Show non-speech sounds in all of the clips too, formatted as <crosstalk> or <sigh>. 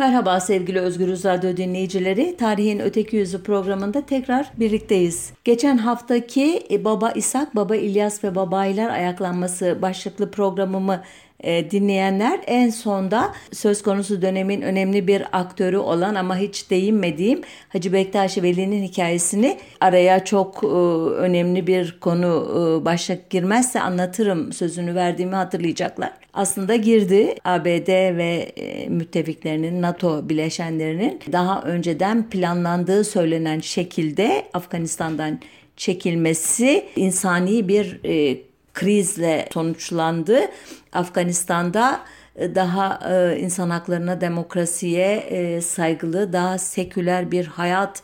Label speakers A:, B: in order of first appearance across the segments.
A: Merhaba sevgili Özgürüz Radyo dinleyicileri. Tarihin Öteki Yüzü programında tekrar birlikteyiz. Geçen haftaki e, Baba İshak, Baba İlyas ve Babayiler ayaklanması başlıklı programımı e, dinleyenler en sonda söz konusu dönemin önemli bir aktörü olan ama hiç değinmediğim Hacı Bektaş Veli'nin hikayesini araya çok e, önemli bir konu e, başlık girmezse anlatırım sözünü verdiğimi hatırlayacaklar. Aslında girdi ABD ve e, müttefiklerinin NATO bileşenlerinin daha önceden planlandığı söylenen şekilde Afganistan'dan çekilmesi insani bir e, krizle sonuçlandı. Afganistan'da e, daha e, insan haklarına, demokrasiye e, saygılı, daha seküler bir hayat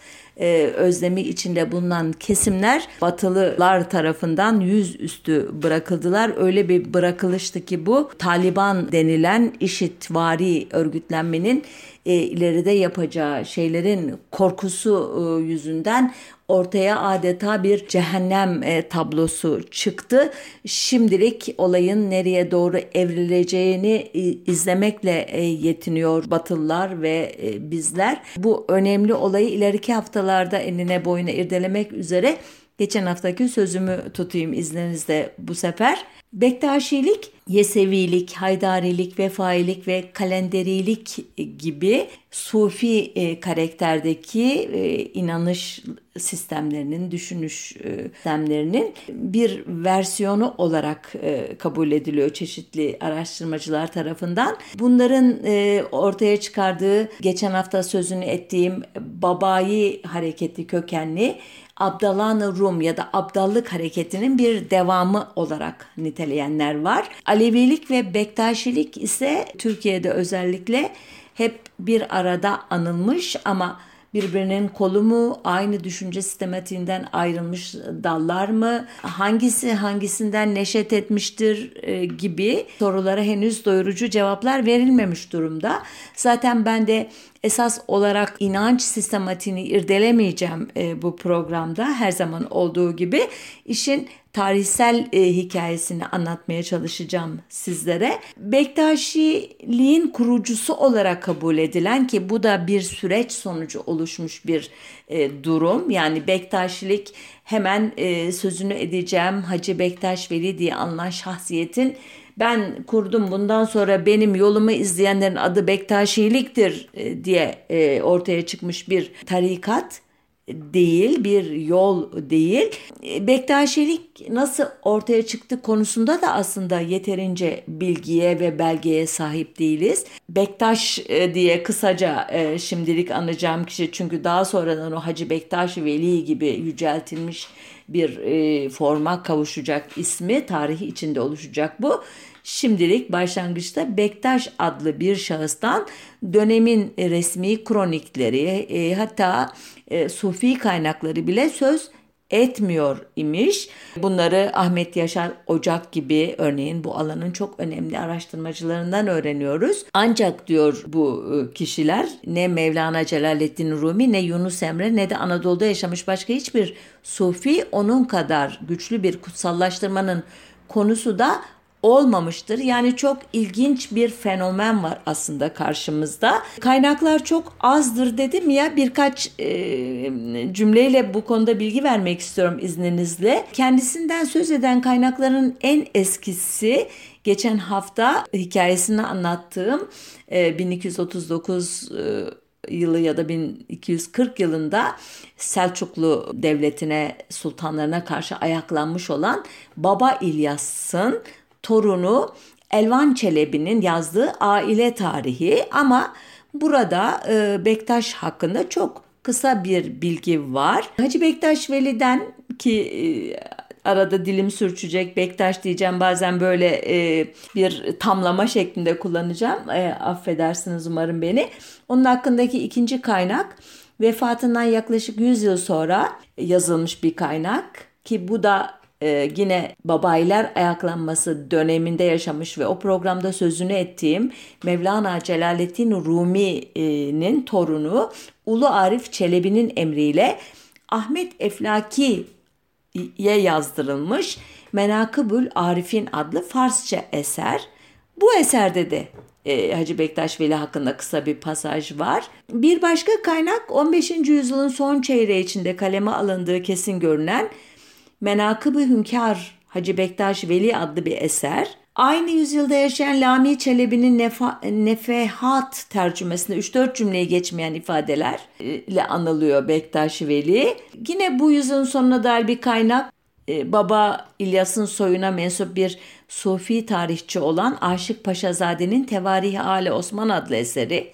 A: özlemi içinde bulunan kesimler Batılılar tarafından yüzüstü bırakıldılar. Öyle bir bırakılıştı ki bu Taliban denilen işitvari örgütlenmenin ileride yapacağı şeylerin korkusu yüzünden ortaya adeta bir cehennem e, tablosu çıktı. Şimdilik olayın nereye doğru evrileceğini e, izlemekle e, yetiniyor Batılılar ve bizler. Bu önemli olayı ileriki haftalarda enine boyuna irdelemek üzere geçen haftaki sözümü tutayım izninizle bu sefer. Bektaşilik, Yesevilik, Haydarilik, Vefailik ve Kalenderilik gibi sufi e, karakterdeki e, inanış sistemlerinin, düşünüş e, sistemlerinin bir versiyonu olarak kabul ediliyor çeşitli araştırmacılar tarafından. Bunların ortaya çıkardığı geçen hafta sözünü ettiğim babayi hareketi kökenli Abdalan Rum ya da Abdallık hareketinin bir devamı olarak niteleyenler var. Alevilik ve Bektaşilik ise Türkiye'de özellikle hep bir arada anılmış ama birbirinin kolu mu, aynı düşünce sistematiğinden ayrılmış dallar mı, hangisi hangisinden neşet etmiştir e, gibi sorulara henüz doyurucu cevaplar verilmemiş durumda. Zaten ben de esas olarak inanç sistematiğini irdelemeyeceğim e, bu programda her zaman olduğu gibi işin tarihsel e, hikayesini anlatmaya çalışacağım sizlere. Bektaşiliğin kurucusu olarak kabul edilen ki bu da bir süreç sonucu oluşmuş bir e, durum. Yani Bektaşilik hemen e, sözünü edeceğim Hacı Bektaş Veli diye anılan şahsiyetin ben kurdum bundan sonra benim yolumu izleyenlerin adı Bektaşiliktir e, diye e, ortaya çıkmış bir tarikat değil, bir yol değil. Bektaşilik nasıl ortaya çıktı konusunda da aslında yeterince bilgiye ve belgeye sahip değiliz. Bektaş e, diye kısaca e, şimdilik anacağım kişi çünkü daha sonradan o Hacı Bektaş Veli gibi yüceltilmiş bir e, forma kavuşacak ismi tarihi içinde oluşacak bu. Şimdilik başlangıçta Bektaş adlı bir şahıstan dönemin resmi kronikleri e, hatta e, sufi kaynakları bile söz etmiyor imiş. Bunları Ahmet Yaşar Ocak gibi örneğin bu alanın çok önemli araştırmacılarından öğreniyoruz. Ancak diyor bu e, kişiler ne Mevlana Celaleddin Rumi ne Yunus Emre ne de Anadolu'da yaşamış başka hiçbir sufi onun kadar güçlü bir kutsallaştırmanın konusu da olmamıştır. Yani çok ilginç bir fenomen var aslında karşımızda. Kaynaklar çok azdır dedim ya birkaç e, cümleyle bu konuda bilgi vermek istiyorum izninizle. Kendisinden söz eden kaynakların en eskisi geçen hafta hikayesini anlattığım e, 1239 e, yılı ya da 1240 yılında Selçuklu devletine sultanlarına karşı ayaklanmış olan Baba İlyas'ın torunu Elvan Çelebi'nin yazdığı aile tarihi ama burada e, Bektaş hakkında çok kısa bir bilgi var. Hacı Bektaş Veli'den ki e, arada dilim sürçecek Bektaş diyeceğim bazen böyle e, bir tamlama şeklinde kullanacağım. E, affedersiniz umarım beni. Onun hakkındaki ikinci kaynak vefatından yaklaşık 100 yıl sonra yazılmış bir kaynak ki bu da e, yine babaylar ayaklanması döneminde yaşamış ve o programda sözünü ettiğim Mevlana Celaleddin Rumi'nin torunu Ulu Arif Çelebi'nin emriyle Ahmet Eflaki'ye yazdırılmış Menakıbül Arif'in adlı Farsça eser. Bu eserde de e, Hacı Bektaş Veli hakkında kısa bir pasaj var. Bir başka kaynak 15. yüzyılın son çeyreği içinde kaleme alındığı kesin görünen Menakıb-ı Hünkar Hacı Bektaş Veli adlı bir eser. Aynı yüzyılda yaşayan Lami Çelebi'nin nefehat tercümesinde 3-4 cümleyi geçmeyen ifadeler ile anılıyor Bektaş Veli. Yine bu yüzyılın sonuna dair bir kaynak e, Baba İlyas'ın soyuna mensup bir Sufi tarihçi olan Aşık Paşazade'nin Tevarih Ali Osman adlı eseri.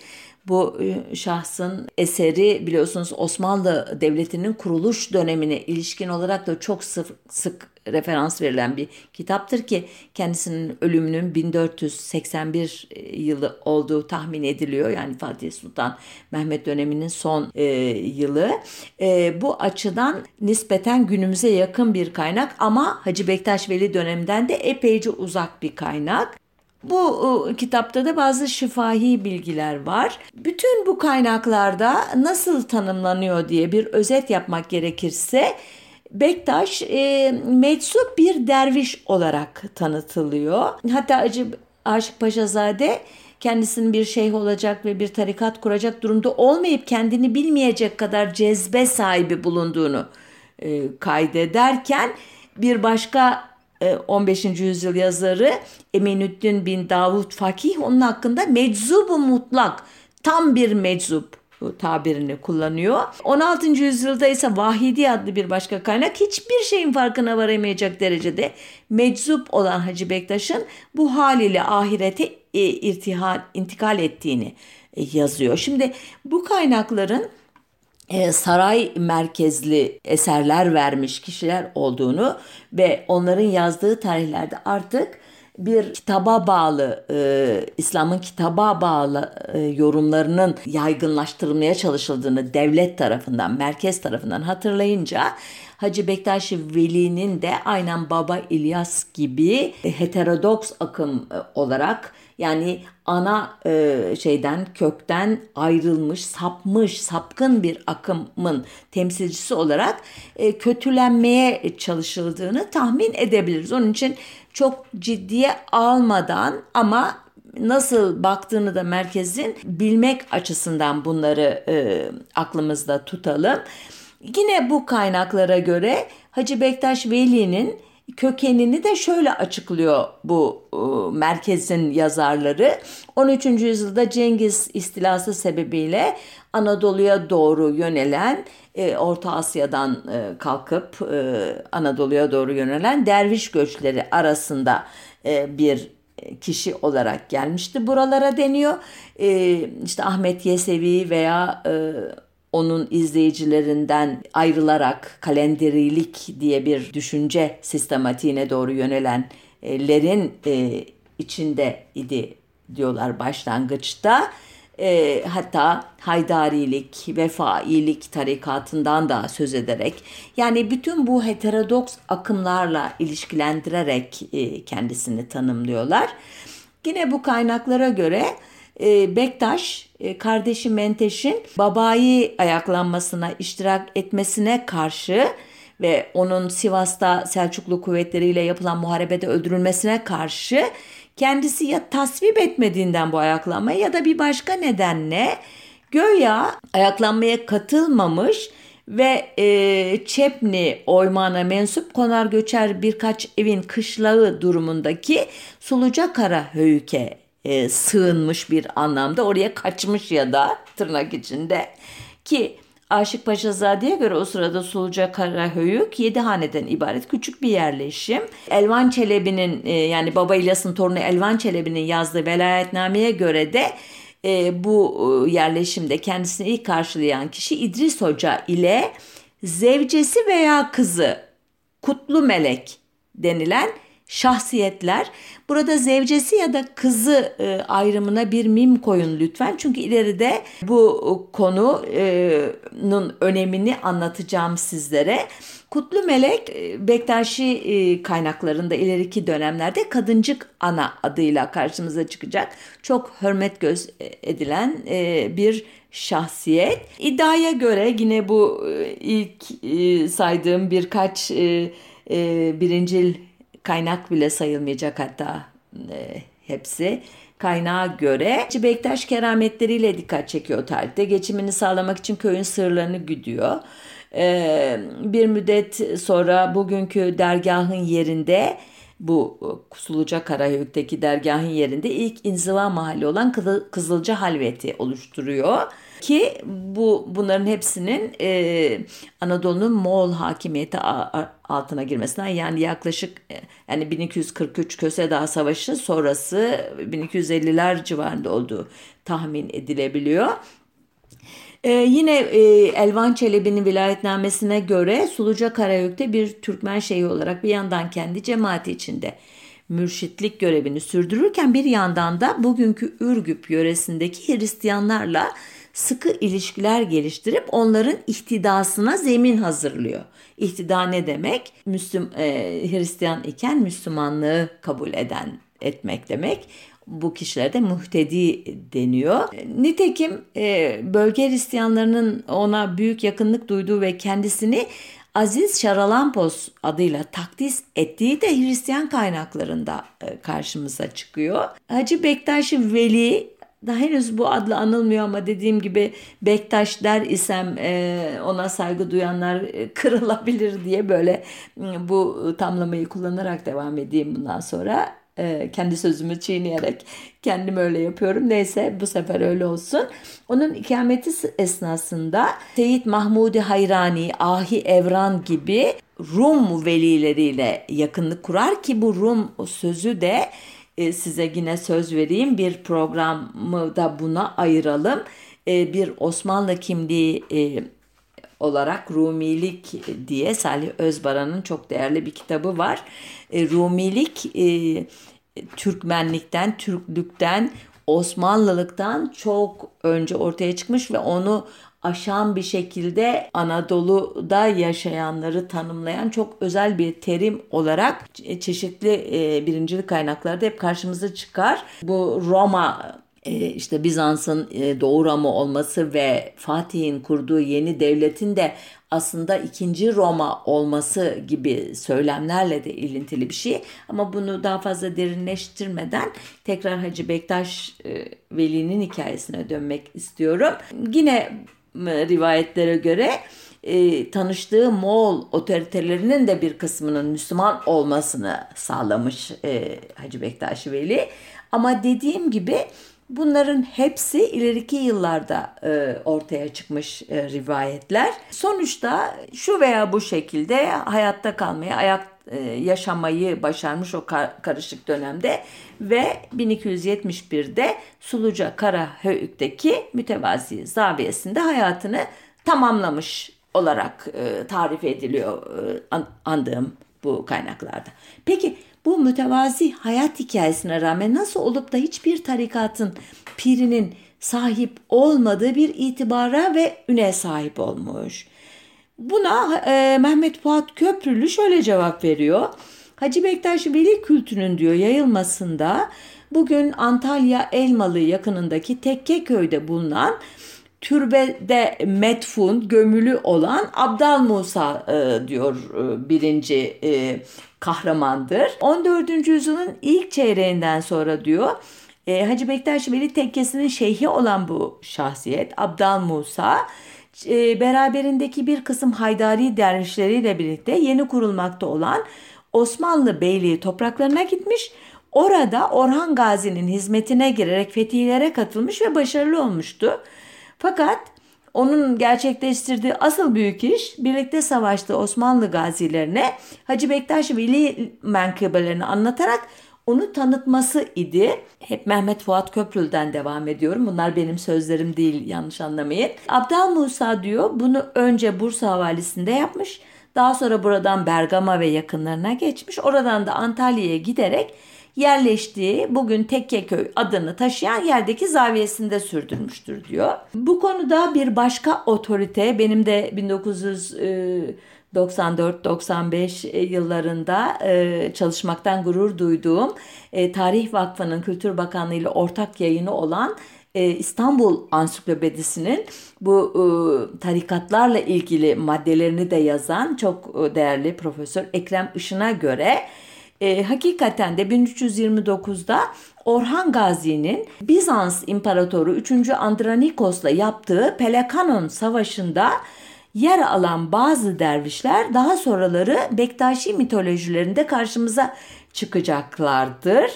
A: Bu e, şahsın eseri biliyorsunuz Osmanlı Devleti'nin kuruluş dönemine ilişkin olarak da çok sık, sık referans verilen bir kitaptır ki kendisinin ölümünün 1481 e, yılı olduğu tahmin ediliyor. Yani Fatih Sultan Mehmet döneminin son e, yılı. E, bu açıdan nispeten günümüze yakın bir kaynak ama Hacı Bektaş Veli döneminden de epeyce uzak bir kaynak. Bu e, kitapta da bazı şifahi bilgiler var. Bütün bu kaynaklarda nasıl tanımlanıyor diye bir özet yapmak gerekirse Bektaş e, meczup bir derviş olarak tanıtılıyor. Hatta Acı Aşık Paşazade kendisinin bir şeyh olacak ve bir tarikat kuracak durumda olmayıp kendini bilmeyecek kadar cezbe sahibi bulunduğunu e, kaydederken bir başka 15. E, yüzyıl yazarı Eminüddin bin Davud Fakih onun hakkında meczubu mutlak tam bir meczup tabirini kullanıyor. 16. yüzyılda ise Vahidi adlı bir başka kaynak hiçbir şeyin farkına varamayacak derecede meczup olan Hacı Bektaş'ın bu haliyle ahirete e, irtihal, intikal ettiğini e, yazıyor. Şimdi bu kaynakların saray merkezli eserler vermiş kişiler olduğunu ve onların yazdığı tarihlerde artık bir kitaba bağlı, e, İslam'ın kitaba bağlı e, yorumlarının yaygınlaştırılmaya çalışıldığını devlet tarafından, merkez tarafından hatırlayınca Hacı Bektaş Veli'nin de aynen Baba İlyas gibi heterodoks akım e, olarak yani ana e, şeyden kökten ayrılmış, sapmış, sapkın bir akımın temsilcisi olarak e, kötülenmeye çalışıldığını tahmin edebiliriz. Onun için çok ciddiye almadan ama nasıl baktığını da merkezin bilmek açısından bunları e, aklımızda tutalım. Yine bu kaynaklara göre Hacı Bektaş Veli'nin kökenini de şöyle açıklıyor bu e, merkezin yazarları. 13. yüzyılda Cengiz istilası sebebiyle Anadolu'ya doğru yönelen e, Orta Asya'dan e, kalkıp e, Anadolu'ya doğru yönelen derviş göçleri arasında e, bir kişi olarak gelmişti buralara deniyor. E, işte Ahmet Yesevi veya e, onun izleyicilerinden ayrılarak kalenderilik diye bir düşünce sistematiğine doğru yönelenlerin e, içinde idi diyorlar başlangıçta. E, hatta Haydarilik, Vefailik tarikatından da söz ederek yani bütün bu heterodoks akımlarla ilişkilendirerek e, kendisini tanımlıyorlar. Yine bu kaynaklara göre e, Bektaş e, kardeşi Menteş'in babayı ayaklanmasına iştirak etmesine karşı ve onun Sivas'ta Selçuklu kuvvetleriyle yapılan muharebede öldürülmesine karşı kendisi ya tasvip etmediğinden bu ayaklanmayı ya da bir başka nedenle göya ayaklanmaya katılmamış ve e, Çepni oymağına mensup konar göçer birkaç evin kışlağı durumundaki Sulucakara höyüke e, sığınmış bir anlamda oraya kaçmış ya da tırnak içinde ki Aşık Paşazade'ye göre o sırada Suluca Karahöyük yedi haneden ibaret küçük bir yerleşim. Elvan Çelebi'nin e, yani Baba İlyas'ın torunu Elvan Çelebi'nin yazdığı velayetnameye göre de e, bu e, yerleşimde kendisini ilk karşılayan kişi İdris Hoca ile zevcesi veya kızı Kutlu Melek denilen şahsiyetler. Burada zevcesi ya da kızı e, ayrımına bir mim koyun lütfen. Çünkü ileride bu konunun önemini anlatacağım sizlere. Kutlu Melek e, Bektaşi e, kaynaklarında ileriki dönemlerde kadıncık ana adıyla karşımıza çıkacak. Çok hürmet göz edilen bir şahsiyet. İddiaya göre yine bu ilk saydığım birkaç birincil kaynak bile sayılmayacak hatta e, hepsi kaynağa göre Bektaş kerametleriyle dikkat çekiyor tarihte. Geçimini sağlamak için köyün sırlarını güdüyor. Ee, bir müddet sonra bugünkü dergahın yerinde bu Suluca Karahöyük'teki dergahın yerinde ilk inziva mahalli olan Kızılca Halveti oluşturuyor. Ki bu bunların hepsinin e, Anadolu'nun Moğol hakimiyeti altına girmesinden yani yaklaşık e, yani 1243 Köse Dağı Savaşı sonrası 1250'ler civarında olduğu tahmin edilebiliyor. Ee, yine e, Elvan Çelebi'nin vilayetnamesine göre Suluca Karayük'te bir Türkmen şeyhi olarak bir yandan kendi cemaati içinde mürşitlik görevini sürdürürken bir yandan da bugünkü Ürgüp yöresindeki Hristiyanlarla sıkı ilişkiler geliştirip onların ihtidasına zemin hazırlıyor. İhtida ne demek? Müslüm e, Hristiyan iken Müslümanlığı kabul eden etmek demek bu kişilerde muhtedi deniyor. Nitekim e, bölge Hristiyanlarının ona büyük yakınlık duyduğu ve kendisini Aziz Şaralampos adıyla takdis ettiği de Hristiyan kaynaklarında e, karşımıza çıkıyor. Hacı Bektaş Veli daha henüz bu adla anılmıyor ama dediğim gibi Bektaş der isem e, ona saygı duyanlar kırılabilir diye böyle bu tamlamayı kullanarak devam edeyim bundan sonra. E, kendi sözümü çiğneyerek kendim öyle yapıyorum. Neyse bu sefer öyle olsun. Onun ikameti esnasında Seyit Mahmudi Hayrani, Ahi Evran gibi Rum velileriyle yakınlık kurar ki bu Rum sözü de e, size yine söz vereyim bir programı da buna ayıralım. E, bir Osmanlı kimliği olarak Rumilik diye Salih Özbaran'ın çok değerli bir kitabı var. E, Rumilik e, Türkmenlikten, Türklükten, Osmanlılıktan çok önce ortaya çıkmış ve onu aşan bir şekilde Anadolu'da yaşayanları tanımlayan çok özel bir terim olarak çeşitli e, birincilik kaynaklarda hep karşımıza çıkar. Bu Roma e, işte Bizans'ın e, Doğu Roma olması ve Fatih'in kurduğu yeni devletin de aslında ikinci Roma olması gibi söylemlerle de ilintili bir şey. Ama bunu daha fazla derinleştirmeden tekrar Hacı Bektaş e, Veli'nin hikayesine dönmek istiyorum. Yine rivayetlere göre e, tanıştığı Moğol otoritelerinin de bir kısmının Müslüman olmasını sağlamış e, Hacı Bektaş Veli. Ama dediğim gibi Bunların hepsi ileriki yıllarda e, ortaya çıkmış e, rivayetler. Sonuçta şu veya bu şekilde hayatta kalmayı, ayak yaşamayı başarmış o kar, karışık dönemde ve 1271'de Suluca Karahöyük'teki mütevazi zaviyesinde hayatını tamamlamış olarak e, tarif ediliyor e, an, andığım bu kaynaklarda. Peki bu mütevazi hayat hikayesine rağmen nasıl olup da hiçbir tarikatın pirinin sahip olmadığı bir itibara ve üne sahip olmuş. Buna e, Mehmet Fuat Köprülü şöyle cevap veriyor. Hacı Bektaş Veli kültünün diyor yayılmasında bugün Antalya Elmalı yakınındaki Tekke köyde bulunan türbede metfun gömülü olan Abdal Musa e, diyor e, birinci e, kahramandır. 14. yüzyılın ilk çeyreğinden sonra diyor e, Hacı Bektaş Veli tekkesinin şeyhi olan bu şahsiyet Abdal Musa beraberindeki bir kısım Haydari dervişleriyle birlikte yeni kurulmakta olan Osmanlı Beyliği topraklarına gitmiş. Orada Orhan Gazi'nin hizmetine girerek fetihlere katılmış ve başarılı olmuştu. Fakat onun gerçekleştirdiği asıl büyük iş birlikte savaştığı Osmanlı gazilerine Hacı Bektaş Veli menkıbelerini anlatarak onu tanıtması idi. Hep Mehmet Fuat Köprül'den devam ediyorum. Bunlar benim sözlerim değil yanlış anlamayın. Abdal Musa diyor bunu önce Bursa valisinde yapmış. Daha sonra buradan Bergama ve yakınlarına geçmiş. Oradan da Antalya'ya giderek yerleştiği bugün Tekkeköy adını taşıyan yerdeki zaviyesinde sürdürmüştür diyor. Bu konuda bir başka otorite benim de 1900 94-95 e, yıllarında e, çalışmaktan gurur duyduğum e, Tarih Vakfı'nın Kültür Bakanlığı ile ortak yayını olan İstanbul Ansiklopedisi'nin bu tarikatlarla ilgili maddelerini de yazan çok değerli Profesör Ekrem Işın'a göre hakikaten de 1329'da Orhan Gazi'nin Bizans İmparatoru 3. Andronikos'la yaptığı Pelekanon Savaşı'nda yer alan bazı dervişler daha sonraları Bektaşi mitolojilerinde karşımıza çıkacaklardır.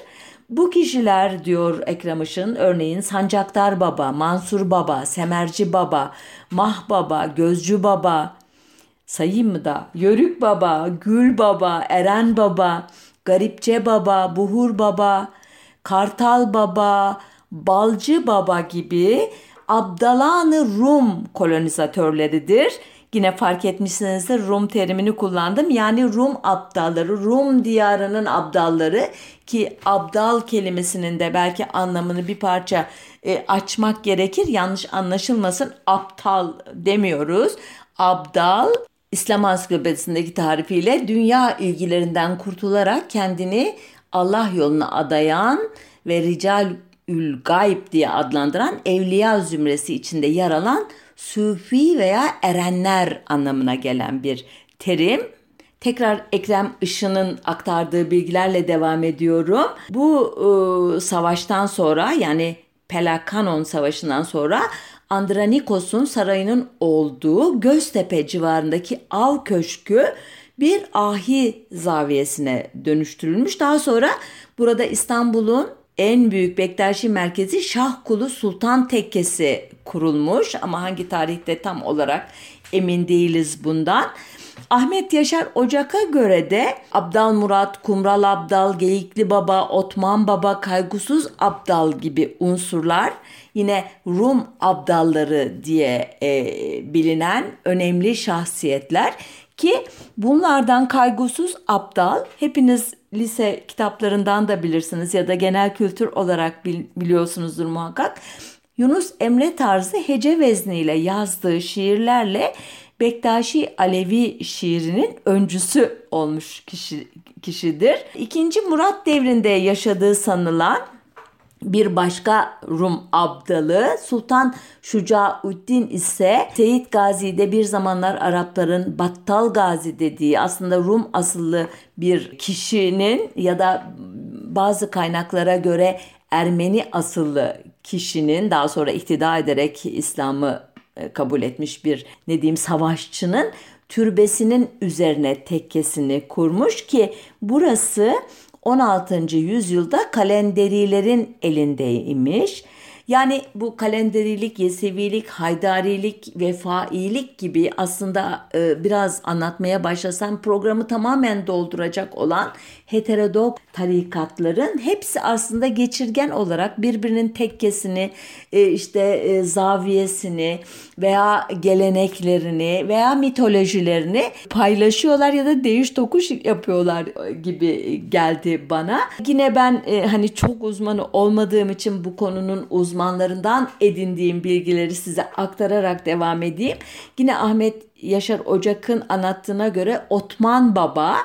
A: Bu kişiler diyor Ekrem Işın örneğin Sancaktar Baba, Mansur Baba, Semerci Baba, Mah Baba, Gözcü Baba, sayayım mı da? Yörük Baba, Gül Baba, Eren Baba, Garipçe Baba, Buhur Baba, Kartal Baba, Balcı Baba gibi Abdalanı Rum kolonizatörleridir. Yine fark etmişsinizdir Rum terimini kullandım. Yani Rum abdalları, Rum diyarının abdalları ki abdal kelimesinin de belki anlamını bir parça e, açmak gerekir. Yanlış anlaşılmasın aptal demiyoruz. Abdal İslam Ansiklopedisindeki tarifiyle dünya ilgilerinden kurtularak kendini Allah yoluna adayan ve rical ül gayb diye adlandıran evliya zümresi içinde yer alan sufi veya erenler anlamına gelen bir terim. Tekrar Ekrem Işın'ın aktardığı bilgilerle devam ediyorum. Bu e, savaştan sonra yani Pelakanon Savaşı'ndan sonra Andranikos'un sarayının olduğu Göztepe civarındaki av köşkü bir ahi zaviyesine dönüştürülmüş. Daha sonra burada İstanbul'un en büyük Bektaşi merkezi Şahkulu Sultan Tekkesi kurulmuş ama hangi tarihte tam olarak emin değiliz bundan. Ahmet Yaşar Ocak'a göre de Abdal Murat, Kumral Abdal, Geyikli Baba, Otman Baba, Kaygusuz Abdal gibi unsurlar yine Rum abdalları diye e, bilinen önemli şahsiyetler ki bunlardan kaygusuz aptal hepiniz lise kitaplarından da bilirsiniz ya da genel kültür olarak biliyorsunuzdur muhakkak. Yunus Emre tarzı hece vezniyle yazdığı şiirlerle Bektaşi Alevi şiirinin öncüsü olmuş kişi, kişidir. İkinci Murat devrinde yaşadığı sanılan bir başka Rum abdalı. Sultan Şucauddin ise Seyit Gazi'de bir zamanlar Arapların Battal Gazi dediği aslında Rum asıllı bir kişinin ya da bazı kaynaklara göre Ermeni asıllı kişinin daha sonra iktida ederek İslam'ı e, kabul etmiş bir ne diyeyim savaşçının türbesinin üzerine tekkesini kurmuş ki burası 16. yüzyılda kalenderilerin elindeymiş. Yani bu kalenderilik, yesevilik, haydarilik, vefailik gibi aslında e, biraz anlatmaya başlasam programı tamamen dolduracak olan heterodok tarikatların hepsi aslında geçirgen olarak birbirinin tekkesini, e, işte e, zaviyesini veya geleneklerini veya mitolojilerini paylaşıyorlar ya da değiş tokuş yapıyorlar gibi geldi bana. Yine ben e, hani çok uzmanı olmadığım için bu konunun uzmanlarından edindiğim bilgileri size aktararak devam edeyim. Yine Ahmet Yaşar Ocak'ın anlattığına göre Otman Baba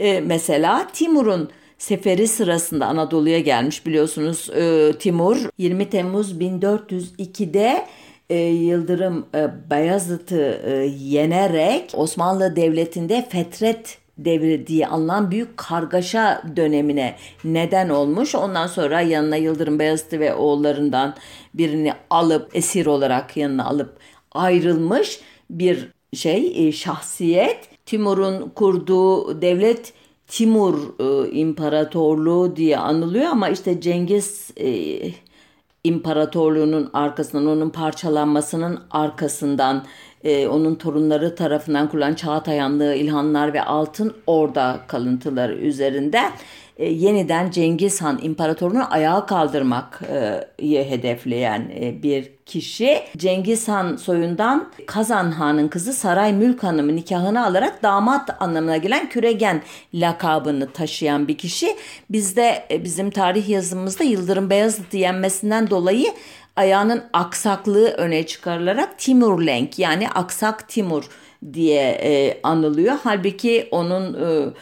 A: e, mesela Timur'un seferi sırasında Anadolu'ya gelmiş biliyorsunuz e, Timur 20 Temmuz 1402'de e, Yıldırım e, Bayezid'i e, yenerek Osmanlı Devleti'nde fetret devri diye anılan büyük kargaşa dönemine neden olmuş. Ondan sonra yanına Yıldırım Bayezid ve oğullarından birini alıp esir olarak yanına alıp ayrılmış bir şey e, şahsiyet. Timur'un kurduğu devlet Timur e, İmparatorluğu diye anılıyor ama işte Cengiz e, İmparatorluğu'nun arkasından, onun parçalanmasının arkasından, e, onun torunları tarafından kurulan Çağatayanlığı, İlhanlar ve Altın Orda kalıntıları üzerinde e, yeniden Cengiz Han İmparatorunu ayağa kaldırmayı hedefleyen e, bir kişi. Cengiz Han soyundan Kazan Han'ın kızı Saray Mülk Hanım'ı nikahını alarak damat anlamına gelen Küregen lakabını taşıyan bir kişi. Bizde e, bizim tarih yazımızda Yıldırım Beyazıt'ı yenmesinden dolayı ayağının aksaklığı öne çıkarılarak Timur Lenk yani Aksak Timur diye e, anılıyor. Halbuki onun e, e,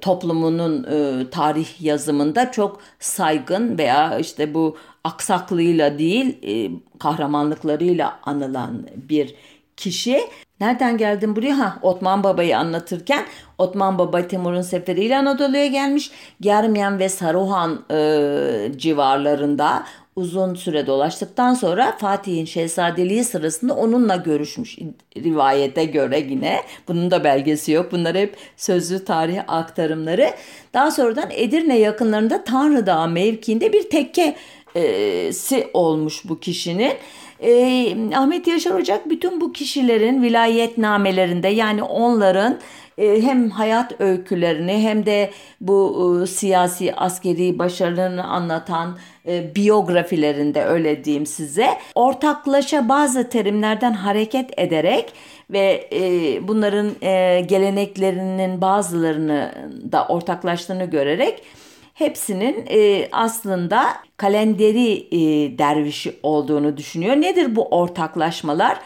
A: toplumunun e, tarih yazımında çok saygın veya işte bu aksaklığıyla değil e, kahramanlıklarıyla anılan bir kişi. Nereden geldim buraya? Ha, Otman Baba'yı anlatırken Otman Baba Timur'un seferiyle Anadolu'ya gelmiş. Germiyan ve Saruhan e, civarlarında uzun süre dolaştıktan sonra Fatih'in şehzadeliği sırasında onunla görüşmüş rivayete göre yine. Bunun da belgesi yok. Bunlar hep sözlü tarih aktarımları. Daha sonradan Edirne yakınlarında Tanrı Dağı mevkiinde bir tekkesi olmuş bu kişinin. E, Ahmet Yaşar Ocak bütün bu kişilerin vilayetnamelerinde yani onların e, hem hayat öykülerini hem de bu e, siyasi askeri başarılarını anlatan e, biyografilerinde öyle diyeyim size ortaklaşa bazı terimlerden hareket ederek ve bunların geleneklerinin bazılarını da ortaklaştığını görerek hepsinin e, aslında kalenderi e, dervişi olduğunu düşünüyor. Nedir bu ortaklaşmalar?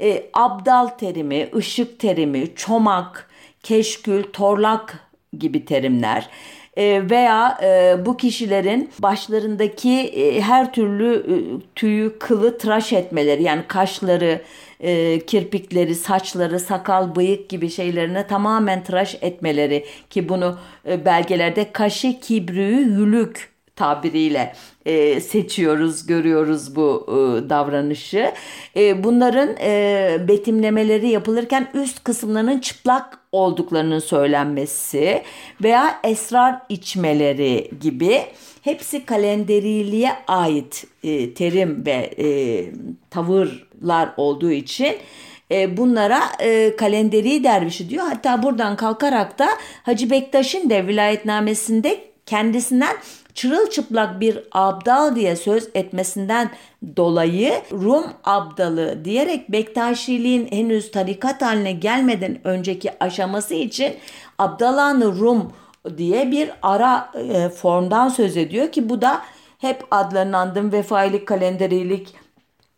A: E, abdal terimi, ışık terimi, çomak, keşkül, torlak gibi terimler e, veya e, bu kişilerin başlarındaki e, her türlü tüyü, kılı tıraş etmeleri yani kaşları, kirpikleri, saçları, sakal, bıyık gibi şeylerine tamamen tıraş etmeleri ki bunu belgelerde kaşı, kibrüğü, yülük tabiriyle e, seçiyoruz, görüyoruz bu e, davranışı. E, bunların e, betimlemeleri yapılırken üst kısımlarının çıplak olduklarının söylenmesi veya esrar içmeleri gibi hepsi kalenderiliğe ait e, terim ve e, tavırlar olduğu için e, bunlara e, kalenderi dervişi diyor. Hatta buradan kalkarak da Hacı Bektaş'ın da vilayetnamesinde kendisinden çırılçıplak bir abdal diye söz etmesinden dolayı Rum abdalı diyerek Bektaşiliğin henüz tarikat haline gelmeden önceki aşaması için Abdalan Rum diye bir ara e, formdan söz ediyor ki bu da hep adlarının vefailik, kalenderilik,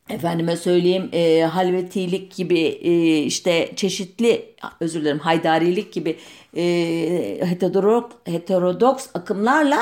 A: efendime söyleyeyim e, halvetilik gibi e, işte çeşitli özür dilerim haydarilik gibi e, heterodoks akımlarla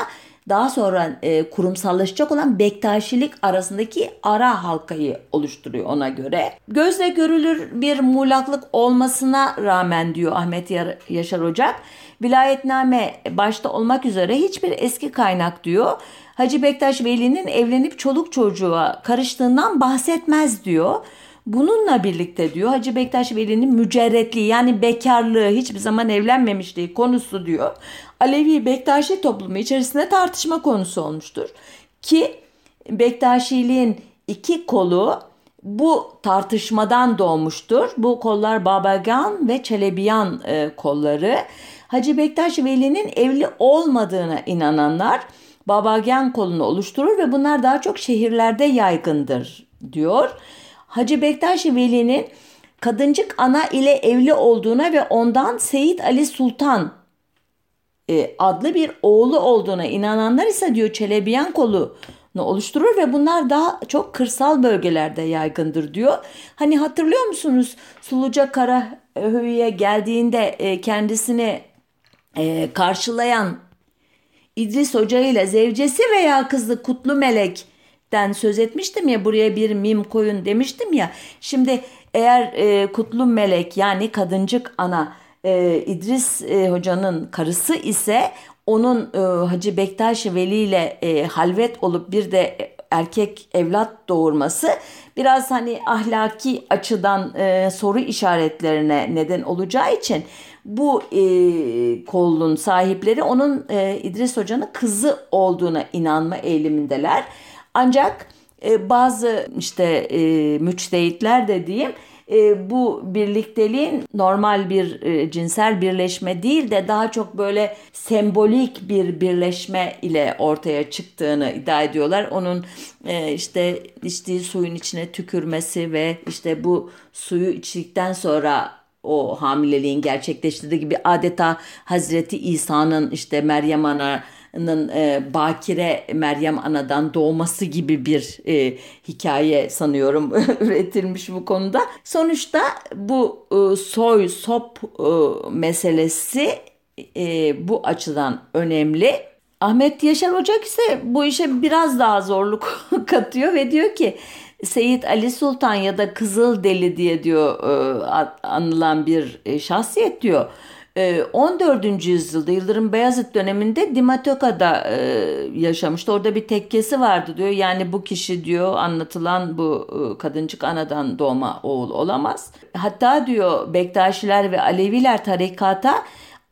A: daha sonra e, kurumsallaşacak olan Bektaşilik arasındaki ara halkayı oluşturuyor ona göre. Gözle görülür bir muğlaklık olmasına rağmen diyor Ahmet Yaşar Ocak, vilayetname başta olmak üzere hiçbir eski kaynak diyor. Hacı Bektaş Veli'nin evlenip çoluk çocuğa karıştığından bahsetmez diyor. Bununla birlikte diyor Hacı Bektaş Veli'nin mücerretliği yani bekarlığı hiçbir zaman evlenmemişliği konusu diyor. Alevi Bektaşi toplumu içerisinde tartışma konusu olmuştur. Ki Bektaşiliğin iki kolu bu tartışmadan doğmuştur. Bu kollar Babagan ve Çelebiyan e, kolları. Hacı Bektaş Veli'nin evli olmadığına inananlar Babagan kolunu oluşturur ve bunlar daha çok şehirlerde yaygındır diyor. Hacı Bektaş Veli'nin kadıncık ana ile evli olduğuna ve ondan Seyit Ali Sultan e, adlı bir oğlu olduğuna inananlar ise diyor Çelebiyan kolu oluşturur ve bunlar daha çok kırsal bölgelerde yaygındır diyor. Hani hatırlıyor musunuz Suluca Karahöyü'ye geldiğinde e, kendisini e, karşılayan İdris Hoca ile zevcesi veya kızı Kutlu Melek'ten söz etmiştim ya buraya bir mim koyun demiştim ya. Şimdi eğer e, Kutlu Melek yani kadıncık ana e, İdris e, Hoca'nın karısı ise onun e, Hacı Bektaş Veli ile e, halvet olup bir de erkek evlat doğurması biraz hani ahlaki açıdan e, soru işaretlerine neden olacağı için bu e, kolun sahipleri onun e, İdris Hoca'nın kızı olduğuna inanma eğilimindeler. Ancak e, bazı işte e, müçtehitler de diyeyim e, bu birlikteliğin normal bir e, cinsel birleşme değil de daha çok böyle sembolik bir birleşme ile ortaya çıktığını iddia ediyorlar. Onun e, işte içtiği suyun içine tükürmesi ve işte bu suyu içtikten sonra o hamileliğin gerçekleştirdiği gibi adeta Hazreti İsa'nın işte Meryem Ana e, Bakire Meryem Ana'dan doğması gibi bir e, hikaye sanıyorum <laughs> üretilmiş bu konuda. Sonuçta bu e, soy sop e, meselesi e, bu açıdan önemli. Ahmet Yaşar Ocak ise bu işe biraz daha zorluk <laughs> katıyor ve diyor ki Seyit Ali Sultan ya da Kızıl Deli diye diyor e, anılan bir e, şahsiyet diyor. 14. E, yüzyılda Yıldırım Beyazıt döneminde Dimatoka'da yaşamıştı. Orada bir tekkesi vardı diyor. Yani bu kişi diyor anlatılan bu kadıncık anadan doğma oğul olamaz. Hatta diyor Bektaşiler ve Aleviler tarikata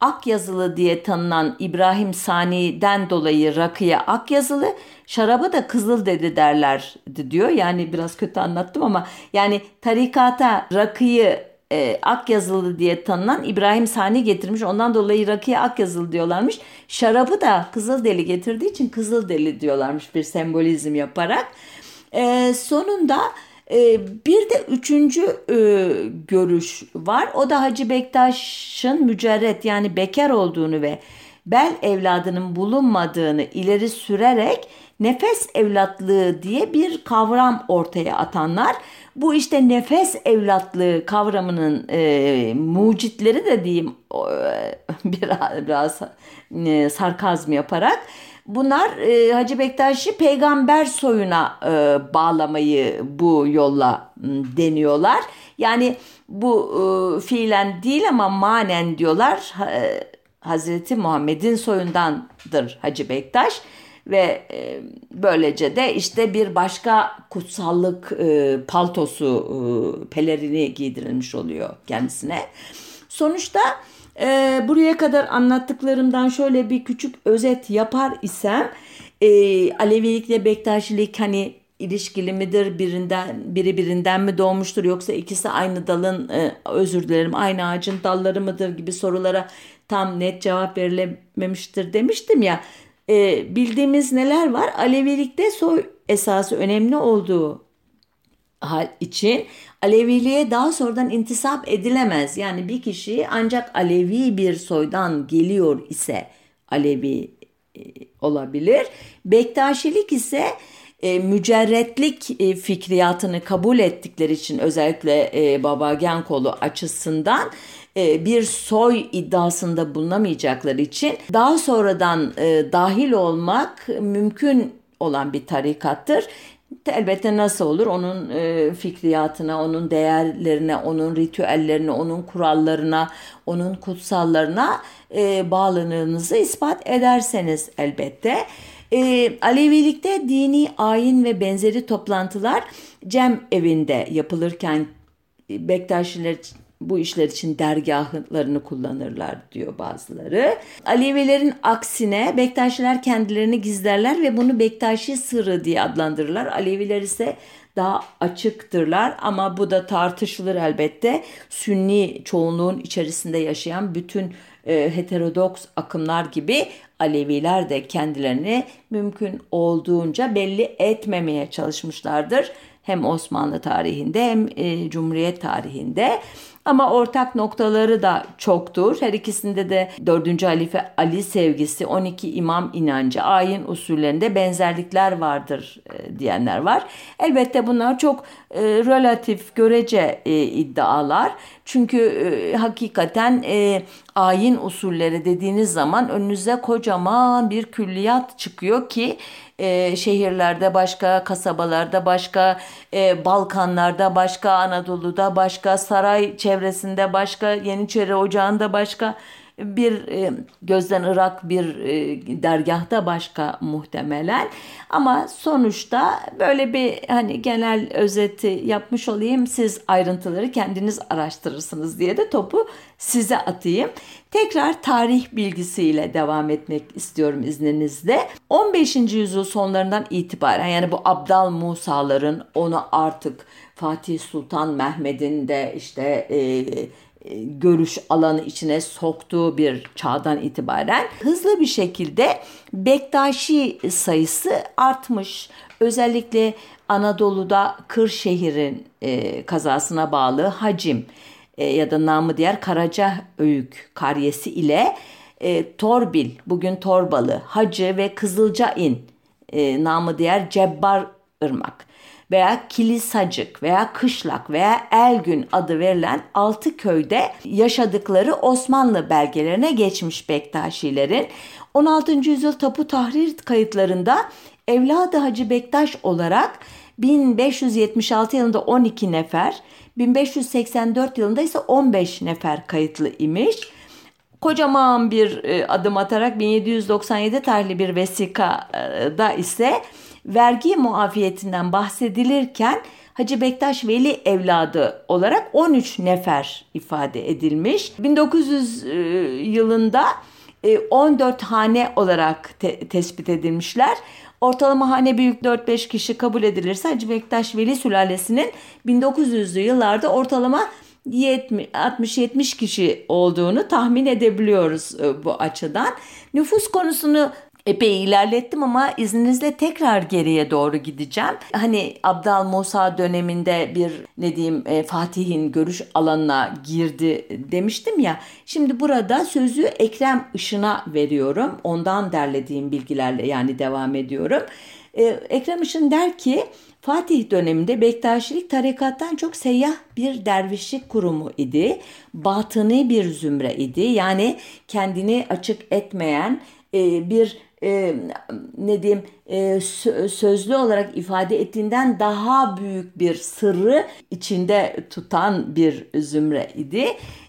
A: Ak yazılı diye tanınan İbrahim Sani'den dolayı rakıya ak yazılı, şaraba da kızıl dedi derler diyor. Yani biraz kötü anlattım ama yani tarikata rakıyı e, ak yazılı diye tanınan İbrahim Sani getirmiş. Ondan dolayı rakıya ak yazılı diyorlarmış. Şarabı da kızıl deli getirdiği için kızıl deli diyorlarmış bir sembolizm yaparak. E, sonunda ee, bir de üçüncü e, görüş var. O da Hacı Bektaş'ın mücerret yani bekar olduğunu ve bel evladının bulunmadığını ileri sürerek nefes evlatlığı diye bir kavram ortaya atanlar. Bu işte nefes evlatlığı kavramının e, mucitleri de diyeyim e, <laughs> biraz, biraz e, sarkazm yaparak Bunlar e, Hacı Bektaş'ı peygamber soyuna e, bağlamayı bu yolla deniyorlar. Yani bu e, fiilen değil ama manen diyorlar. E, Hazreti Muhammed'in soyundandır Hacı Bektaş ve e, böylece de işte bir başka kutsallık e, paltosu e, pelerini giydirilmiş oluyor kendisine. Sonuçta e, buraya kadar anlattıklarımdan şöyle bir küçük özet yapar isem e, Alevilikle Bektaşilik hani ilişkili midir birinden biri birinden mi doğmuştur yoksa ikisi aynı dalın e, özür dilerim aynı ağacın dalları mıdır gibi sorulara tam net cevap verilememiştir demiştim ya e, bildiğimiz neler var Alevilikte soy esası önemli olduğu hal için Aleviliğe daha sonradan intisap edilemez. Yani bir kişi ancak Alevi bir soydan geliyor ise Alevi e, olabilir. Bektaşilik ise e, mücerretlik e, fikriyatını kabul ettikleri için özellikle e, Baba Genkolu açısından e, bir soy iddiasında bulunamayacakları için daha sonradan e, dahil olmak mümkün olan bir tarikattır. Elbette nasıl olur? Onun e, fikriyatına, onun değerlerine, onun ritüellerine, onun kurallarına, onun kutsallarına e, bağlılığınızı ispat ederseniz elbette. E, Alevilikte dini ayin ve benzeri toplantılar cem evinde yapılırken Bektaşiler bu işler için dergahlarını kullanırlar diyor bazıları. Alevilerin aksine Bektaşiler kendilerini gizlerler ve bunu Bektaşi sırrı diye adlandırırlar. Aleviler ise daha açıktırlar ama bu da tartışılır elbette. Sünni çoğunluğun içerisinde yaşayan bütün e, heterodoks akımlar gibi Aleviler de kendilerini mümkün olduğunca belli etmemeye çalışmışlardır. Hem Osmanlı tarihinde hem e, Cumhuriyet tarihinde. Ama ortak noktaları da çoktur. Her ikisinde de 4. halife Ali sevgisi, 12 imam inancı, ayin usullerinde benzerlikler vardır e, diyenler var. Elbette bunlar çok e, relatif, görece e, iddialar. Çünkü e, hakikaten e, ayin usulleri dediğiniz zaman önünüze kocaman bir külliyat çıkıyor ki e, şehirlerde başka, kasabalarda başka, e, Balkanlarda başka, Anadolu'da başka, saray çevresinde başka, Yeniçeri Ocağı'nda başka bir e, gözden ırak bir e, dergahta başka muhtemelen ama sonuçta böyle bir hani genel özeti yapmış olayım siz ayrıntıları kendiniz araştırırsınız diye de topu size atayım. Tekrar tarih bilgisiyle devam etmek istiyorum izninizle. 15. yüzyıl sonlarından itibaren yani bu Abdal Musa'ların onu artık Fatih Sultan Mehmet'in de işte e, e, görüş alanı içine soktuğu bir çağdan itibaren hızlı bir şekilde Bektaşi sayısı artmış. Özellikle Anadolu'da Kırşehir'in e, kazasına bağlı Hacim e, ya da namı diğer Karaca Öğük karyesi ile e, Torbil, bugün Torbalı, Hacı ve Kızılcain e, namı diğer Cebbar Irmak veya Kilisacık veya Kışlak veya Elgün adı verilen altı köyde yaşadıkları Osmanlı belgelerine geçmiş Bektaşilerin. 16. yüzyıl tapu tahrir kayıtlarında evladı Hacı Bektaş olarak 1576 yılında 12 nefer, 1584 yılında ise 15 nefer kayıtlı imiş. Kocaman bir e, adım atarak 1797 tarihli bir vesikada ise vergi muafiyetinden bahsedilirken Hacı Bektaş Veli evladı olarak 13 nefer ifade edilmiş. 1900 e, yılında 14 e, hane olarak te- tespit edilmişler. Ortalama hane büyük 4-5 kişi kabul edilirse Hacı Bektaş Veli sülalesinin 1900'lü yıllarda ortalama 60-70 kişi olduğunu tahmin edebiliyoruz e, bu açıdan. Nüfus konusunu epey ilerlettim ama izninizle tekrar geriye doğru gideceğim. Hani Abdal Musa döneminde bir ne diyeyim e, Fatih'in görüş alanına girdi demiştim ya. Şimdi burada sözü Ekrem Işın'a veriyorum. Ondan derlediğim bilgilerle yani devam ediyorum. E, Ekrem Işın der ki Fatih döneminde Bektaşilik tarikattan çok seyyah bir dervişlik kurumu idi. Batıni bir zümre idi. Yani kendini açık etmeyen e, bir e, ne diyeyim e, sözlü olarak ifade ettiğinden daha büyük bir sırrı içinde tutan bir zümre idi.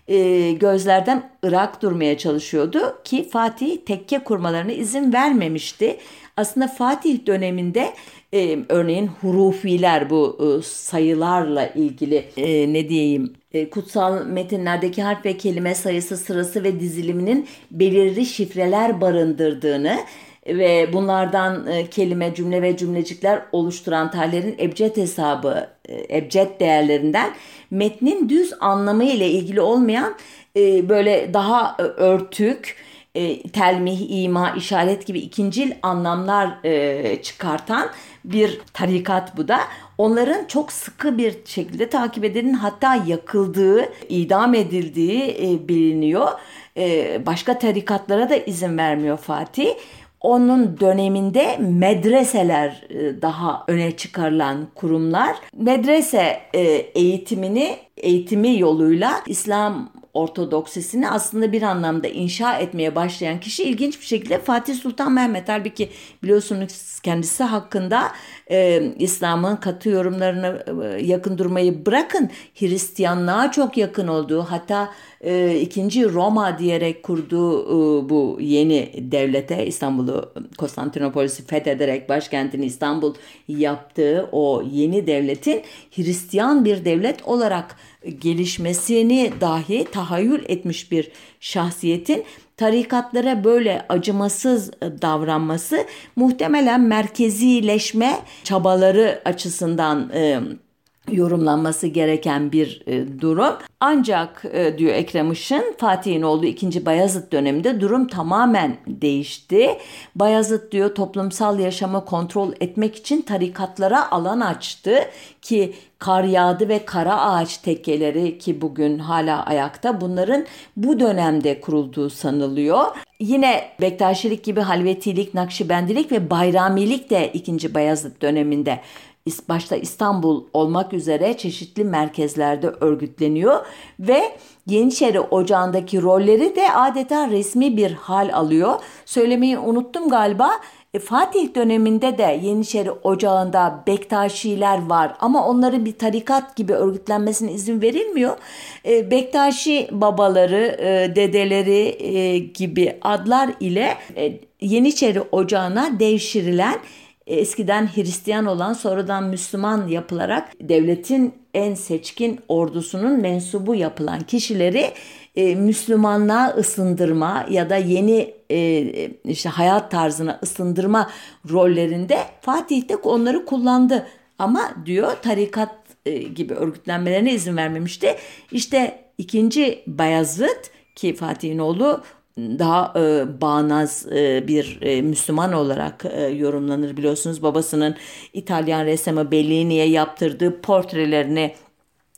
A: E, gözlerden ırak durmaya çalışıyordu ki Fatih tekke kurmalarına izin vermemişti. Aslında Fatih döneminde e, örneğin hurufiler bu e, sayılarla ilgili e, ne diyeyim kutsal metinlerdeki harf ve kelime sayısı sırası ve diziliminin belirli şifreler barındırdığını ve bunlardan e, kelime, cümle ve cümlecikler oluşturan tallerin ebced hesabı, e, ebced değerlerinden metnin düz anlamı ile ilgili olmayan e, böyle daha e, örtük, e, telmih, ima, işaret gibi ikincil anlamlar e, çıkartan bir tarikat bu da. Onların çok sıkı bir şekilde takip edenin hatta yakıldığı, idam edildiği e, biliniyor. E, başka tarikatlara da izin vermiyor Fatih onun döneminde medreseler e, daha öne çıkarılan kurumlar. Medrese e, eğitimini eğitimi yoluyla İslam Ortodoksisini aslında bir anlamda inşa etmeye başlayan kişi ilginç bir şekilde Fatih Sultan Mehmet. Halbuki biliyorsunuz kendisi hakkında e, İslam'ın katı yorumlarına e, yakın durmayı bırakın Hristiyanlığa çok yakın olduğu hatta e, ikinci Roma diyerek kurduğu e, bu yeni devlete İstanbul'u Konstantinopolis'i fethederek başkentini İstanbul yaptığı o yeni devletin Hristiyan bir devlet olarak gelişmesini dahi tahayyül etmiş bir şahsiyetin tarikatlara böyle acımasız davranması muhtemelen merkezileşme çabaları açısından e, yorumlanması gereken bir e, durum. Ancak e, diyor Ekrem Işın Fatih'in olduğu 2. Bayezid döneminde durum tamamen değişti. Bayezid diyor toplumsal yaşamı kontrol etmek için tarikatlara alan açtı ki kar yağdı ve kara ağaç tekkeleri ki bugün hala ayakta bunların bu dönemde kurulduğu sanılıyor. Yine Bektaşilik gibi Halvetilik, Nakşibendilik ve Bayramilik de 2. Bayezid döneminde başta İstanbul olmak üzere çeşitli merkezlerde örgütleniyor ve Yeniçeri Ocağı'ndaki rolleri de adeta resmi bir hal alıyor. Söylemeyi unuttum galiba. E, Fatih döneminde de Yeniçeri Ocağı'nda Bektaşiler var ama onların bir tarikat gibi örgütlenmesine izin verilmiyor. E, Bektaşi babaları, e, dedeleri e, gibi adlar ile e, Yeniçeri Ocağı'na devşirilen eskiden Hristiyan olan sonradan Müslüman yapılarak devletin en seçkin ordusunun mensubu yapılan kişileri e, Müslümanlığa ısındırma ya da yeni e, işte hayat tarzına ısındırma rollerinde Fatih de onları kullandı. Ama diyor tarikat e, gibi örgütlenmelerine izin vermemişti. İşte ikinci Bayazıt ki Fatih'in oğlu daha e, bağnaz e, bir e, Müslüman olarak e, yorumlanır biliyorsunuz. Babasının İtalyan ressamı Bellini'ye yaptırdığı portrelerini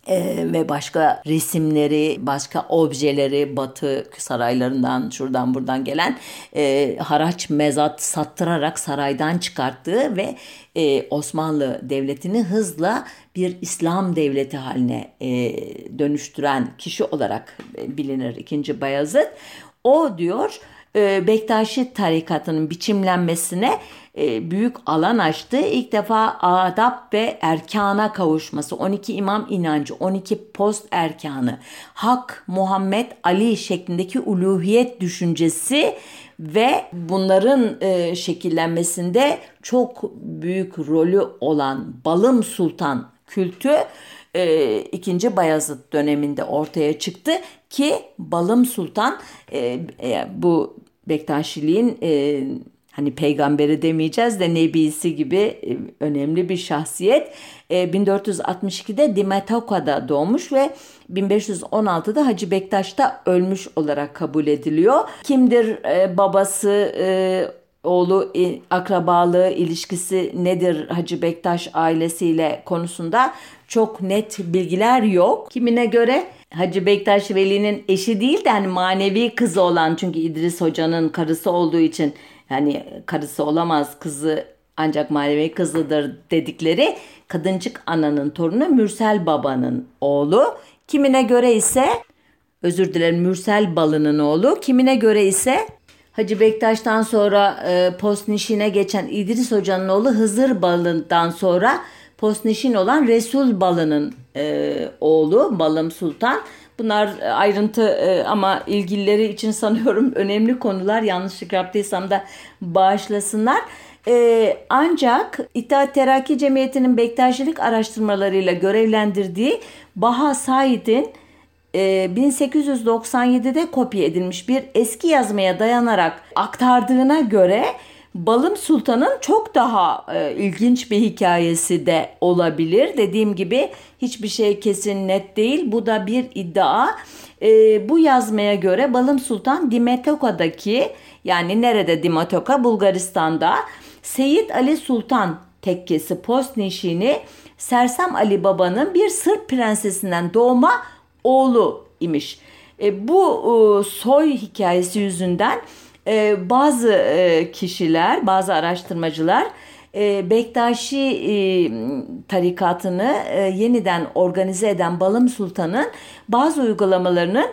A: ee, ve başka resimleri, başka objeleri Batı saraylarından şuradan buradan gelen e, haraç mezat sattırarak saraydan çıkarttığı ve e, Osmanlı Devleti'ni hızla bir İslam devleti haline e, dönüştüren kişi olarak bilinir 2. Bayezid. O diyor e, Bektaşi tarikatının biçimlenmesine e, büyük alan açtı. İlk defa adap ve erkana kavuşması, 12 imam inancı, 12 post erkanı, Hak, Muhammed, Ali şeklindeki uluhiyet düşüncesi ve bunların e, şekillenmesinde çok büyük rolü olan Balım Sultan kültü e, 2. Bayezid döneminde ortaya çıktı ki Balım Sultan e, e, bu Bektaşiliğin e, hani peygamberi demeyeceğiz de nebisi gibi e, önemli bir şahsiyet. 1462'de e, Dimetoka'da doğmuş ve 1516'da Hacı Bektaş'ta ölmüş olarak kabul ediliyor. Kimdir e, babası, oğlu akrabalığı ilişkisi nedir Hacı Bektaş ailesiyle konusunda çok net bilgiler yok. Kimine göre Hacı Bektaş Veli'nin eşi değil de hani manevi kızı olan çünkü İdris Hoca'nın karısı olduğu için yani karısı olamaz kızı ancak manevi kızıdır dedikleri kadıncık ananın torunu Mürsel babanın oğlu. Kimine göre ise özür dilerim Mürsel balının oğlu. Kimine göre ise Hacı Bektaş'tan sonra e, Postnişin'e geçen İdris Hoca'nın oğlu Hızır balından sonra Postnişin olan Resul balının e, oğlu Balım Sultan. Bunlar e, ayrıntı e, ama ilgilileri için <laughs> sanıyorum önemli konular. Yanlışlık yaptıysam da bağışlasınlar. E, ancak İttihat Terakki Cemiyeti'nin Bektaşilik araştırmalarıyla görevlendirdiği Baha Said'in 1897'de kopya edilmiş bir eski yazmaya dayanarak aktardığına göre Balım Sultan'ın çok daha e, ilginç bir hikayesi de olabilir. Dediğim gibi hiçbir şey kesin net değil. Bu da bir iddia. E, bu yazmaya göre Balım Sultan Dimetoka'daki yani nerede Dimetoka? Bulgaristan'da Seyit Ali Sultan tekkesi Postnişini Sersem Ali Baba'nın bir Sırp prensesinden doğma oğlu imiş. E, bu e, soy hikayesi yüzünden e, bazı e, kişiler, bazı araştırmacılar e, Bektaşi e, tarikatını e, yeniden organize eden Balım Sultan'ın bazı uygulamalarının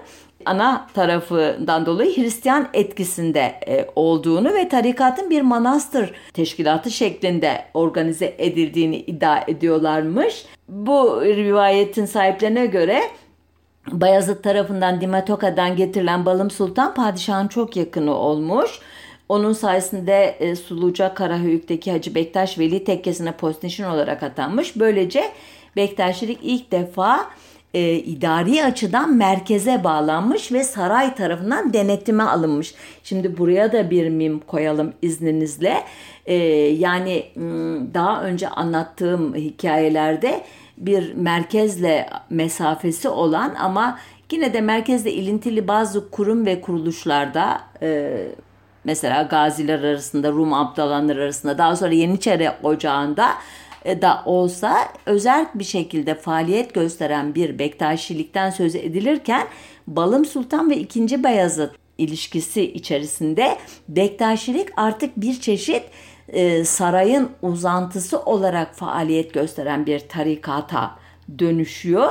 A: ana tarafından dolayı Hristiyan etkisinde e, olduğunu ve tarikatın bir manastır teşkilatı şeklinde organize edildiğini iddia ediyorlarmış. Bu rivayetin sahiplerine göre Bayazıt tarafından Dimatoka'dan getirilen Balım Sultan padişahın çok yakını olmuş. Onun sayesinde e, Suluca Karahöyük'teki Hacı Bektaş Veli tekkesine postnişin olarak atanmış. Böylece Bektaşilik ilk defa e, idari açıdan merkeze bağlanmış ve saray tarafından denetime alınmış. Şimdi buraya da bir mim koyalım izninizle. E, yani daha önce anlattığım hikayelerde bir merkezle mesafesi olan ama yine de merkezle ilintili bazı kurum ve kuruluşlarda e, mesela gaziler arasında, Rum abdalanlar arasında daha sonra Yeniçeri Ocağı'nda da olsa özel bir şekilde faaliyet gösteren bir Bektaşilikten söz edilirken Balım Sultan ve 2. Bayezid ilişkisi içerisinde Bektaşilik artık bir çeşit e, sarayın uzantısı olarak faaliyet gösteren bir tarikata dönüşüyor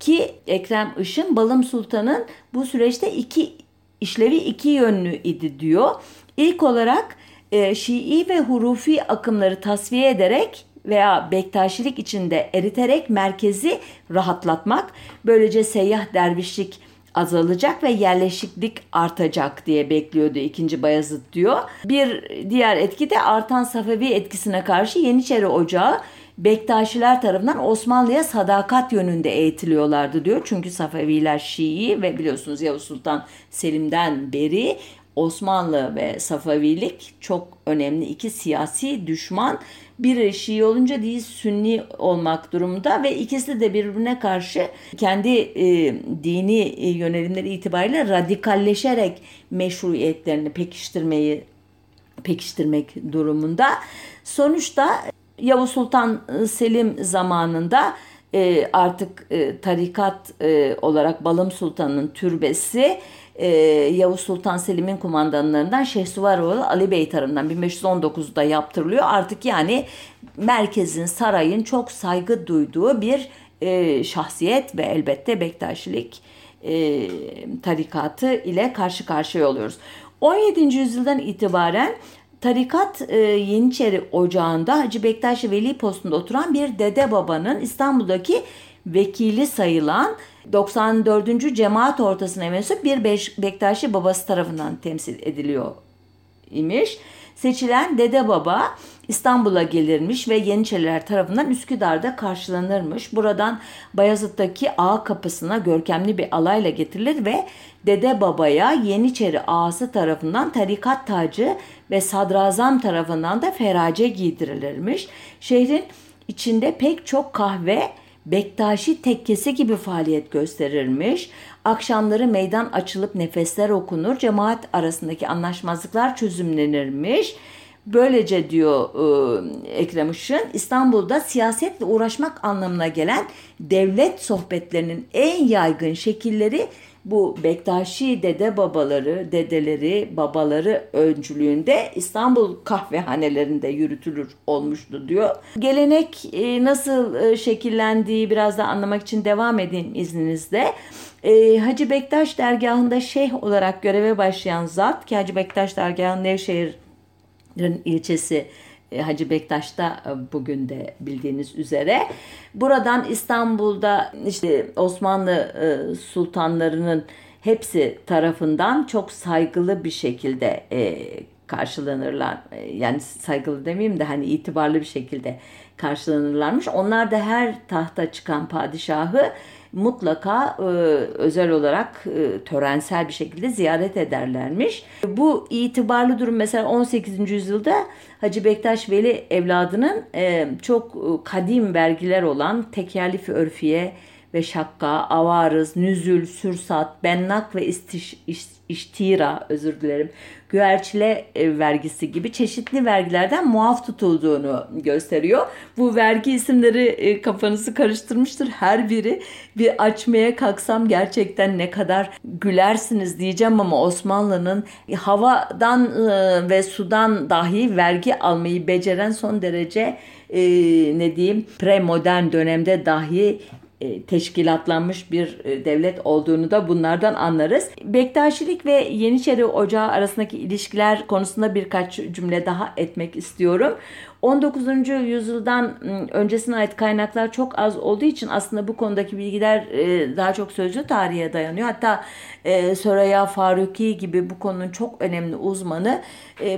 A: ki Ekrem Işın Balım Sultan'ın bu süreçte iki işlevi iki yönlü idi diyor. İlk olarak e, Şii ve Hurufi akımları tasfiye ederek veya Bektaşilik içinde eriterek merkezi rahatlatmak, böylece seyyah dervişlik azalacak ve yerleşiklik artacak diye bekliyordu 2. Bayezid diyor. Bir diğer etki de artan Safevi etkisine karşı Yeniçeri Ocağı Bektaşiler tarafından Osmanlı'ya sadakat yönünde eğitiliyorlardı diyor. Çünkü Safeviler Şii ve biliyorsunuz Yavuz Sultan Selim'den beri Osmanlı ve Safavilik çok önemli iki siyasi düşman. Biri Şii olunca değil Sünni olmak durumunda ve ikisi de birbirine karşı kendi e, dini e, yönelimleri itibariyle radikalleşerek meşruiyetlerini pekiştirmeyi pekiştirmek durumunda. Sonuçta Yavuz Sultan Selim zamanında e, artık e, tarikat e, olarak Balım Sultan'ın türbesi e, Yavuz Sultan Selim'in kumandanlarından Şehsuvaroğlu Ali Bey tarafından 1519'da yaptırılıyor. Artık yani merkezin, sarayın çok saygı duyduğu bir e, şahsiyet ve elbette Bektaşilik e, tarikatı ile karşı karşıya oluyoruz. 17. yüzyıldan itibaren Tarikat e, Yeniçeri Ocağı'nda Hacı Bektaş Veli postunda oturan bir dede babanın İstanbul'daki vekili sayılan 94. cemaat ortasına mensup bir Bektaşi babası tarafından temsil ediliyor imiş. Seçilen dede baba İstanbul'a gelirmiş ve Yeniçeriler tarafından Üsküdar'da karşılanırmış. Buradan Bayazıt'taki ağ kapısına görkemli bir alayla getirilir ve Dede Baba'ya Yeniçeri ağası tarafından tarikat tacı ve sadrazam tarafından da ferace giydirilirmiş. Şehrin içinde pek çok kahve, Bektaşi tekkesi gibi faaliyet gösterirmiş. Akşamları meydan açılıp nefesler okunur, cemaat arasındaki anlaşmazlıklar çözümlenirmiş. Böylece diyor e, Ekrem Işın, İstanbul'da siyasetle uğraşmak anlamına gelen devlet sohbetlerinin en yaygın şekilleri bu Bektaşi dede babaları, dedeleri, babaları öncülüğünde İstanbul kahvehanelerinde yürütülür olmuştu diyor. Gelenek e, nasıl e, şekillendiği biraz da anlamak için devam edeyim izninizle. E, Hacı Bektaş dergahında şeyh olarak göreve başlayan zat ki Hacı Bektaş dergahı Nevşehir'in ilçesi Hacı Bektaş'ta e, bugün de bildiğiniz üzere. Buradan İstanbul'da işte Osmanlı e, sultanlarının hepsi tarafından çok saygılı bir şekilde karşılanırlar. Yani saygılı demeyeyim de hani itibarlı bir şekilde karşılanırlarmış. Onlar da her tahta çıkan padişahı mutlaka e, özel olarak e, törensel bir şekilde ziyaret ederlermiş. Bu itibarlı durum mesela 18. yüzyılda Hacı Bektaş Veli evladının e, çok e, kadim vergiler olan tekerlifi örfiye ve şakka, avarız, nüzül, sürsat, bennak ve istiş, iş, iştira özür dilerim güvercile e, vergisi gibi çeşitli vergilerden muaf tutulduğunu gösteriyor. Bu vergi isimleri e, kafanızı karıştırmıştır. Her biri bir açmaya kalksam gerçekten ne kadar gülersiniz diyeceğim ama Osmanlı'nın havadan e, ve sudan dahi vergi almayı beceren son derece ne diyeyim premodern dönemde dahi e, teşkilatlanmış bir e, devlet olduğunu da bunlardan anlarız. Bektaşilik ve Yeniçeri Ocağı arasındaki ilişkiler konusunda birkaç cümle daha etmek istiyorum. 19. yüzyıldan öncesine ait kaynaklar çok az olduğu için aslında bu konudaki bilgiler e, daha çok sözlü tarihe dayanıyor. Hatta Soraya Faruki gibi bu konunun çok önemli uzmanı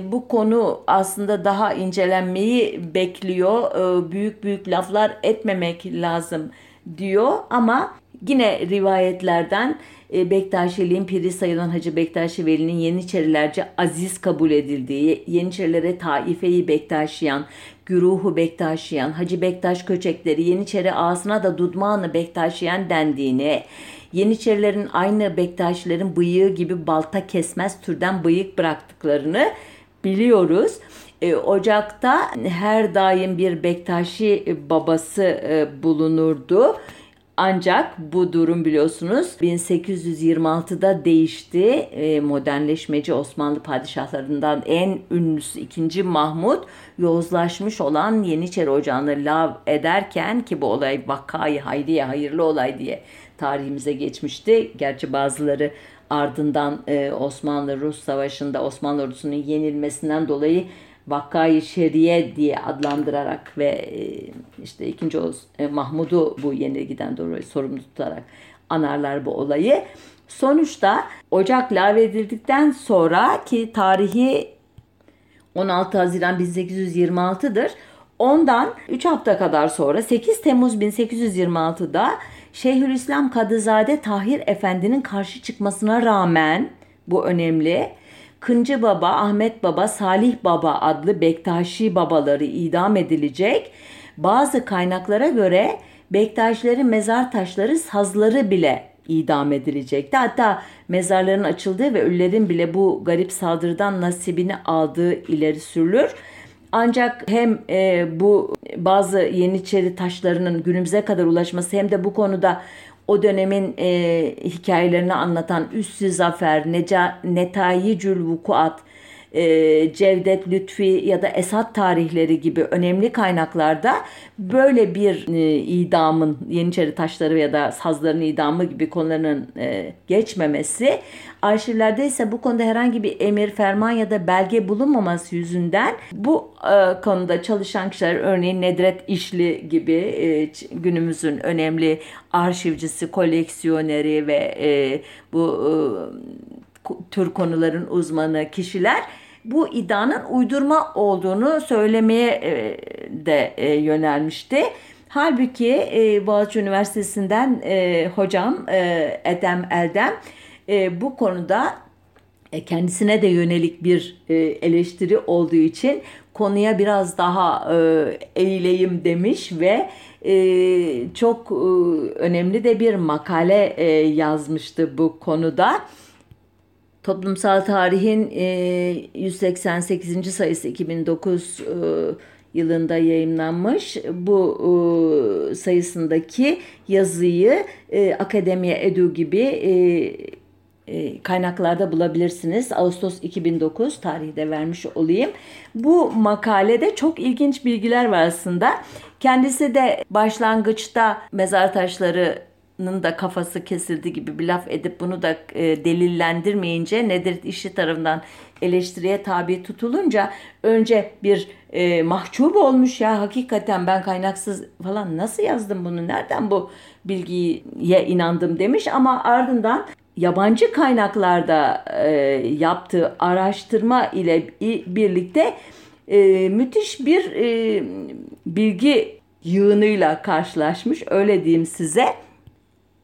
A: bu konu aslında daha incelenmeyi bekliyor. Büyük büyük laflar etmemek lazım diyor ama yine rivayetlerden e, Bektaşiliğin piri sayılan Hacı Bektaşi Veli'nin Yeniçerilerce aziz kabul edildiği, Yeniçerilere taifeyi Bektaşiyan, güruhu Bektaşiyan, Hacı Bektaş köçekleri Yeniçeri ağasına da Dudmanı Bektaşiyan dendiğini, Yeniçerilerin aynı Bektaşilerin bıyığı gibi balta kesmez türden bıyık bıraktıklarını biliyoruz. E, Ocak'ta her daim bir Bektaşi babası e, bulunurdu. Ancak bu durum biliyorsunuz 1826'da değişti. E, modernleşmeci Osmanlı padişahlarından en ünlüsü 2. Mahmut yozlaşmış olan Yeniçeri Ocağı'nı lav ederken ki bu olay vakayı hayriye hayırlı olay diye tarihimize geçmişti. Gerçi bazıları ardından Osmanlı-Rus savaşında Osmanlı ordusunun yenilmesinden dolayı Vakkai Şeriye diye adlandırarak ve e, işte ikinci Oğuz e, Mahmud'u bu yenilgiden dolayı sorumlu tutarak anarlar bu olayı. Sonuçta Ocak lağvedildikten sonra ki tarihi 16 Haziran 1826'dır. Ondan 3 hafta kadar sonra 8 Temmuz 1826'da Şeyhülislam Kadızade Tahir Efendi'nin karşı çıkmasına rağmen bu önemli Kıncı Baba, Ahmet Baba, Salih Baba adlı Bektaşi babaları idam edilecek. Bazı kaynaklara göre Bektaşilerin mezar taşları, sazları bile idam edilecekti. Hatta mezarların açıldığı ve ölülerin bile bu garip saldırıdan nasibini aldığı ileri sürülür. Ancak hem e, bu bazı Yeniçeri taşlarının günümüze kadar ulaşması hem de bu konuda o dönemin e, hikayelerini anlatan Üssü Zafer, Neca, Netayicül Vukuat e, Cevdet Lütfi ya da Esat tarihleri gibi önemli kaynaklarda böyle bir e, idamın Yeniçeri taşları ya da sazların idamı gibi konuların e, geçmemesi arşivlerde ise bu konuda herhangi bir emir, ferman ya da belge bulunmaması yüzünden bu e, konuda çalışan kişiler örneğin Nedret İşli gibi e, günümüzün önemli arşivcisi, koleksiyoneri ve e, bu e, tür konuların uzmanı kişiler bu iddianın uydurma olduğunu söylemeye e, de e, yönelmişti. Halbuki e, Boğaziçi Üniversitesi'nden hocam Edem Eldem bu konuda kendisine de yönelik bir eleştiri olduğu için konuya biraz daha eğileyim demiş ve çok önemli de bir makale yazmıştı bu konuda. Toplumsal Tarihin e, 188. sayısı 2009 e, yılında yayınlanmış. Bu e, sayısındaki yazıyı e, Akademiye Edu gibi e, e, kaynaklarda bulabilirsiniz. Ağustos 2009 tarihi de vermiş olayım. Bu makalede çok ilginç bilgiler var aslında. Kendisi de başlangıçta mezar taşları da kafası kesildi gibi bir laf edip bunu da e, delillendirmeyince Nedret işi tarafından eleştiriye tabi tutulunca önce bir e, mahcup olmuş ya hakikaten ben kaynaksız falan nasıl yazdım bunu? Nereden bu bilgiye inandım? demiş ama ardından yabancı kaynaklarda e, yaptığı araştırma ile birlikte e, müthiş bir e, bilgi yığınıyla karşılaşmış. Öyle diyeyim size.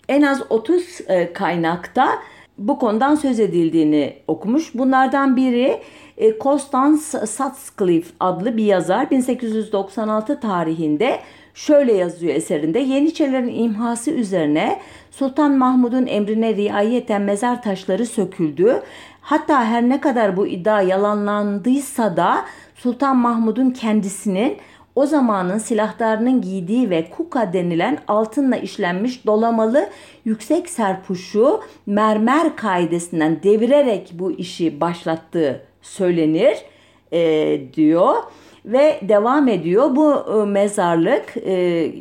A: En az 30 e, kaynakta bu konudan söz edildiğini okumuş. Bunlardan biri e, Constance Sutcliffe adlı bir yazar 1896 tarihinde şöyle yazıyor eserinde. Yeniçerilerin imhası üzerine Sultan Mahmud'un emrine riayeten mezar taşları söküldü. Hatta her ne kadar bu iddia yalanlandıysa da Sultan Mahmud'un kendisinin o zamanın silahlarının giydiği ve kuka denilen altınla işlenmiş dolamalı yüksek serpuşu mermer kaidesinden devirerek bu işi başlattığı söylenir e, diyor ve devam ediyor. Bu e, mezarlık e,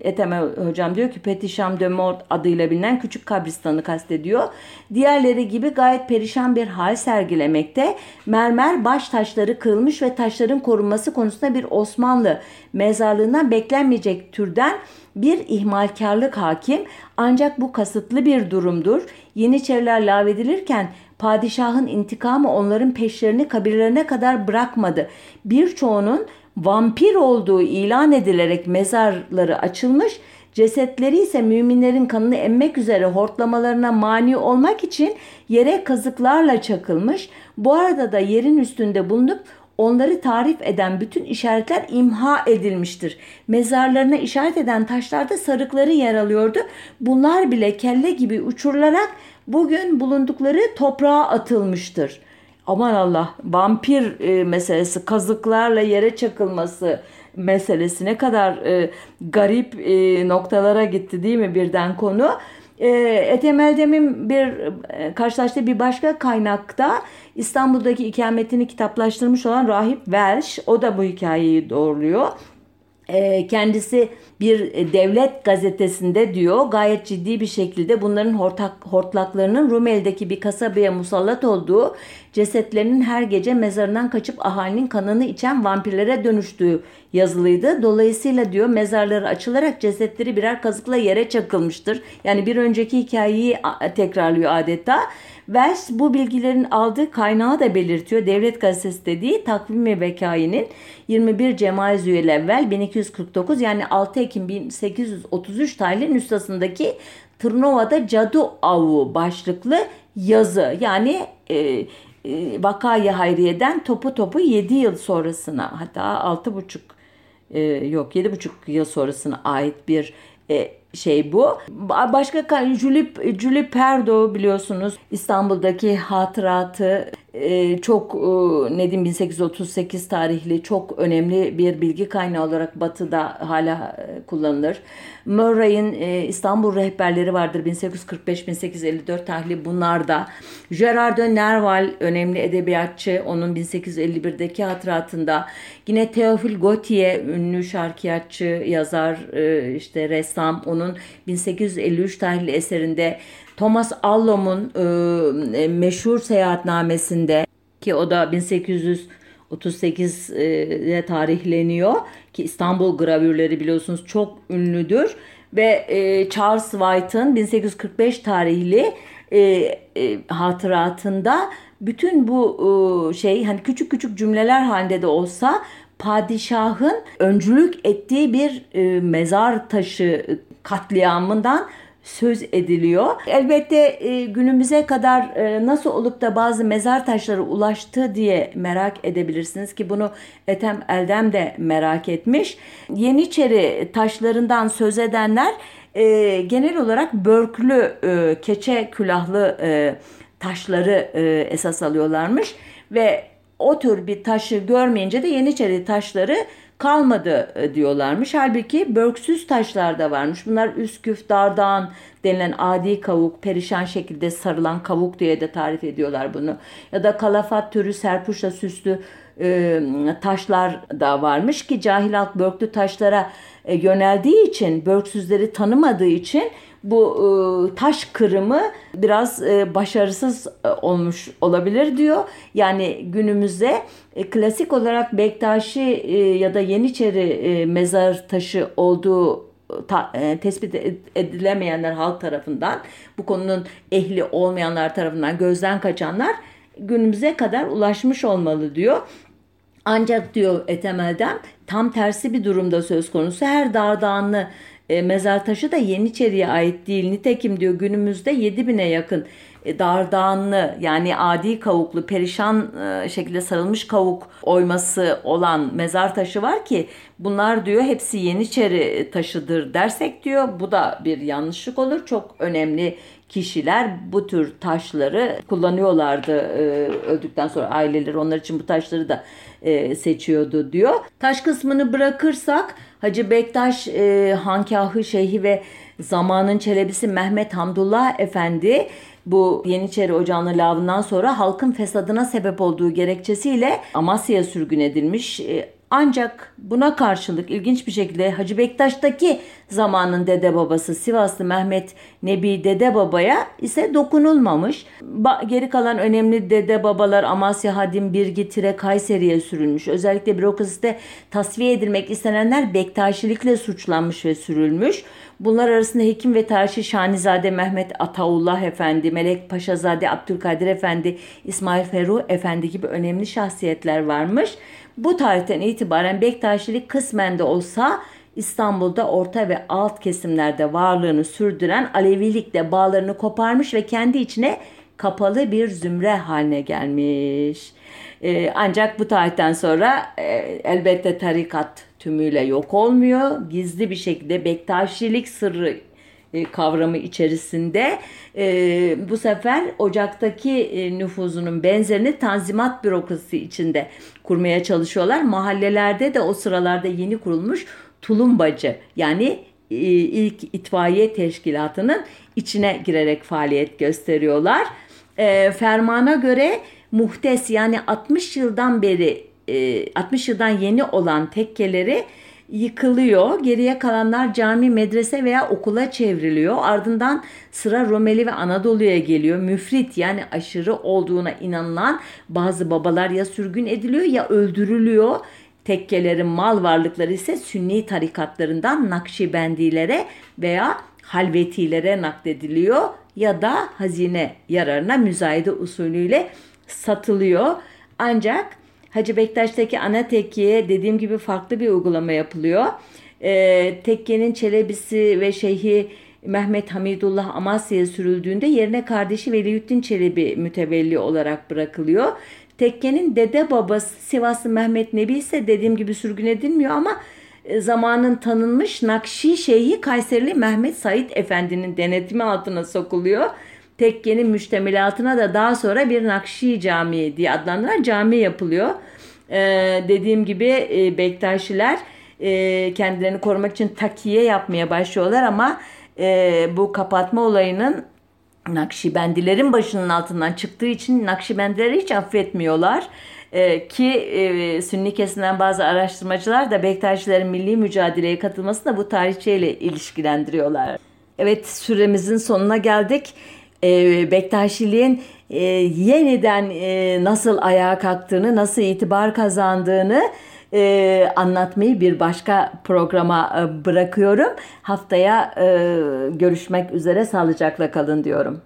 A: Eteme hocam diyor ki Petişam de Mort adıyla bilinen küçük kabristanı kastediyor. Diğerleri gibi gayet perişan bir hal sergilemekte. Mermer baş taşları kırılmış ve taşların korunması konusunda bir Osmanlı mezarlığından beklenmeyecek türden bir ihmalkarlık hakim ancak bu kasıtlı bir durumdur. Yeniçeriler lağvedilirken padişahın intikamı onların peşlerini kabirlerine kadar bırakmadı. Birçoğunun vampir olduğu ilan edilerek mezarları açılmış, cesetleri ise müminlerin kanını emmek üzere hortlamalarına mani olmak için yere kazıklarla çakılmış. Bu arada da yerin üstünde bulunup onları tarif eden bütün işaretler imha edilmiştir. Mezarlarına işaret eden taşlarda sarıkları yer alıyordu. Bunlar bile kelle gibi uçurularak bugün bulundukları toprağa atılmıştır. Aman Allah vampir e, meselesi kazıklarla yere çakılması meselesi ne kadar e, garip e, noktalara gitti değil mi birden konu. E, Ethem Eldem'in bir karşılaştığı bir başka kaynakta İstanbul'daki ikametini kitaplaştırmış olan Rahip Welsh o da bu hikayeyi doğruluyor. E, kendisi bir e, devlet gazetesinde diyor gayet ciddi bir şekilde bunların hortak, hortlaklarının Rumeli'deki bir kasabaya musallat olduğu cesetlerinin her gece mezarından kaçıp ahalinin kanını içen vampirlere dönüştüğü yazılıydı. Dolayısıyla diyor mezarları açılarak cesetleri birer kazıkla yere çakılmıştır. Yani bir önceki hikayeyi tekrarlıyor adeta. Wells bu bilgilerin aldığı kaynağı da belirtiyor. Devlet Gazetesi dediği takvimi vekainin 21 Cemail evvel 1249 yani 6 Ekim 1833 tarihli nüshasındaki Tırnova'da Cadı Avu başlıklı yazı. Yani e, e, Vakayı Hayriye'den topu topu 7 yıl sonrasına hatta 6,5 e, yok 7,5 yıl sonrasına ait bir e, şey bu. Başka Julie, Julie Perdo biliyorsunuz İstanbul'daki hatıratı çok e, Nedim 1838 tarihli çok önemli bir bilgi kaynağı olarak Batı'da hala e, kullanılır. Murray'in e, İstanbul rehberleri vardır 1845-1854 tarihli bunlar da. Gerard de Nerval önemli edebiyatçı onun 1851'deki hatıratında. Yine Theophile Gautier ünlü şarkıyatçı, yazar, işte ressam onun 1853 tarihli eserinde Thomas Allom'un e, meşhur seyahatnamesinde ki o da 1838'de tarihleniyor ki İstanbul gravürleri biliyorsunuz çok ünlüdür ve e, Charles White'ın 1845 tarihli e, e, hatıratında bütün bu e, şey hani küçük küçük cümleler halinde de olsa padişahın öncülük ettiği bir e, mezar taşı katliamından söz ediliyor. Elbette e, günümüze kadar e, nasıl olup da bazı mezar taşları ulaştı diye merak edebilirsiniz ki bunu Ethem Eldem de merak etmiş. Yeniçeri taşlarından söz edenler e, genel olarak börklü e, keçe külahlı e, taşları e, esas alıyorlarmış ve o tür bir taşı görmeyince de Yeniçeri taşları kalmadı e, diyorlarmış. Halbuki börksüz taşlar da varmış. Bunlar üsküf, dardan denilen adi kavuk, perişan şekilde sarılan kavuk diye de tarif ediyorlar bunu. Ya da kalafat türü serpuşla süslü e, taşlar da varmış ki cahil halk börklü taşlara e, yöneldiği için, börksüzleri tanımadığı için bu e, taş kırımı biraz e, başarısız e, olmuş olabilir diyor. Yani günümüzde e, klasik olarak Bektaşi e, ya da Yeniçeri e, mezar taşı olduğu ta, e, tespit edilemeyenler halk tarafından bu konunun ehli olmayanlar tarafından gözden kaçanlar günümüze kadar ulaşmış olmalı diyor. Ancak diyor Etemel'den tam tersi bir durumda söz konusu. Her dağdanlı e, mezar taşı da Yeniçeri'ye ait değil. Nitekim diyor günümüzde 7000'e yakın e, dardağınlı yani adi kavuklu perişan e, şekilde sarılmış kavuk oyması olan mezar taşı var ki bunlar diyor hepsi Yeniçeri taşıdır dersek diyor bu da bir yanlışlık olur. Çok önemli kişiler bu tür taşları kullanıyorlardı e, öldükten sonra aileleri onlar için bu taşları da e, seçiyordu diyor. Taş kısmını bırakırsak Hacı Bektaş e, Hankahı Şeyhi ve zamanın çelebisi Mehmet Hamdullah Efendi bu Yeniçeri Ocağı'nın lavından sonra halkın fesadına sebep olduğu gerekçesiyle Amasya'ya sürgün edilmiş. E, ancak buna karşılık ilginç bir şekilde Hacı Bektaş'taki zamanın dede babası Sivaslı Mehmet Nebi dede babaya ise dokunulmamış. Ba- geri kalan önemli dede babalar Amasya, Hadim, Birgi, Tire, Kayseri'ye sürülmüş. Özellikle bürokraside tasfiye edilmek istenenler Bektaşilikle suçlanmış ve sürülmüş. Bunlar arasında hekim ve tarihçi Şanizade Mehmet Ataullah Efendi, Melek Paşazade Abdülkadir Efendi, İsmail Ferruh Efendi gibi önemli şahsiyetler varmış. Bu tarihten itibaren Bektaşilik kısmen de olsa İstanbul'da orta ve alt kesimlerde varlığını sürdüren Alevilikle bağlarını koparmış ve kendi içine kapalı bir zümre haline gelmiş. Ee, ancak bu tarihten sonra e, elbette tarikat tümüyle yok olmuyor. Gizli bir şekilde Bektaşilik sırrı e, kavramı içerisinde e, bu sefer Ocak'taki e, nüfuzunun benzerini tanzimat bürokrasi içinde kurmaya çalışıyorlar. Mahallelerde de o sıralarda yeni kurulmuş tulumbacı yani e, ilk itfaiye teşkilatının içine girerek faaliyet gösteriyorlar. E, fermana göre muhtes yani 60 yıldan beri e, 60 yıldan yeni olan tekkeleri yıkılıyor. Geriye kalanlar cami, medrese veya okula çevriliyor. Ardından sıra Romeli ve Anadolu'ya geliyor. Müfrit yani aşırı olduğuna inanılan bazı babalar ya sürgün ediliyor ya öldürülüyor. Tekkelerin mal varlıkları ise Sünni tarikatlarından Nakşibendilere veya Halvetilere naklediliyor ya da hazine yararına müzayede usulüyle satılıyor. Ancak Hacı Bektaş'taki ana tekkiye dediğim gibi farklı bir uygulama yapılıyor. Ee, tekkenin çelebisi ve şeyhi Mehmet Hamidullah Amasya'ya sürüldüğünde yerine kardeşi Veliyüddin Çelebi mütevelli olarak bırakılıyor. Tekkenin dede babası Sivaslı Mehmet Nebi ise dediğim gibi sürgün edilmiyor ama e, zamanın tanınmış Nakşi Şeyhi Kayserili Mehmet Said Efendi'nin denetimi altına sokuluyor. Tekkenin müştemilatına da daha sonra bir Nakşi Camii diye adlandırılan cami yapılıyor. Ee, dediğim gibi e, Bektaşiler e, kendilerini korumak için takiye yapmaya başlıyorlar ama e, bu kapatma olayının Nakşibendilerin başının altından çıktığı için Nakşibendileri hiç affetmiyorlar. Ee, ki e, Sünni kesimden bazı araştırmacılar da Bektaşilerin milli mücadeleye katılmasını da bu tarihçeyle ilişkilendiriyorlar. Evet süremizin sonuna geldik. Ee, Bektaşiliğin e, yeniden e, nasıl ayağa kalktığını, nasıl itibar kazandığını e, anlatmayı bir başka programa e, bırakıyorum. Haftaya e, görüşmek üzere sağlıcakla kalın diyorum.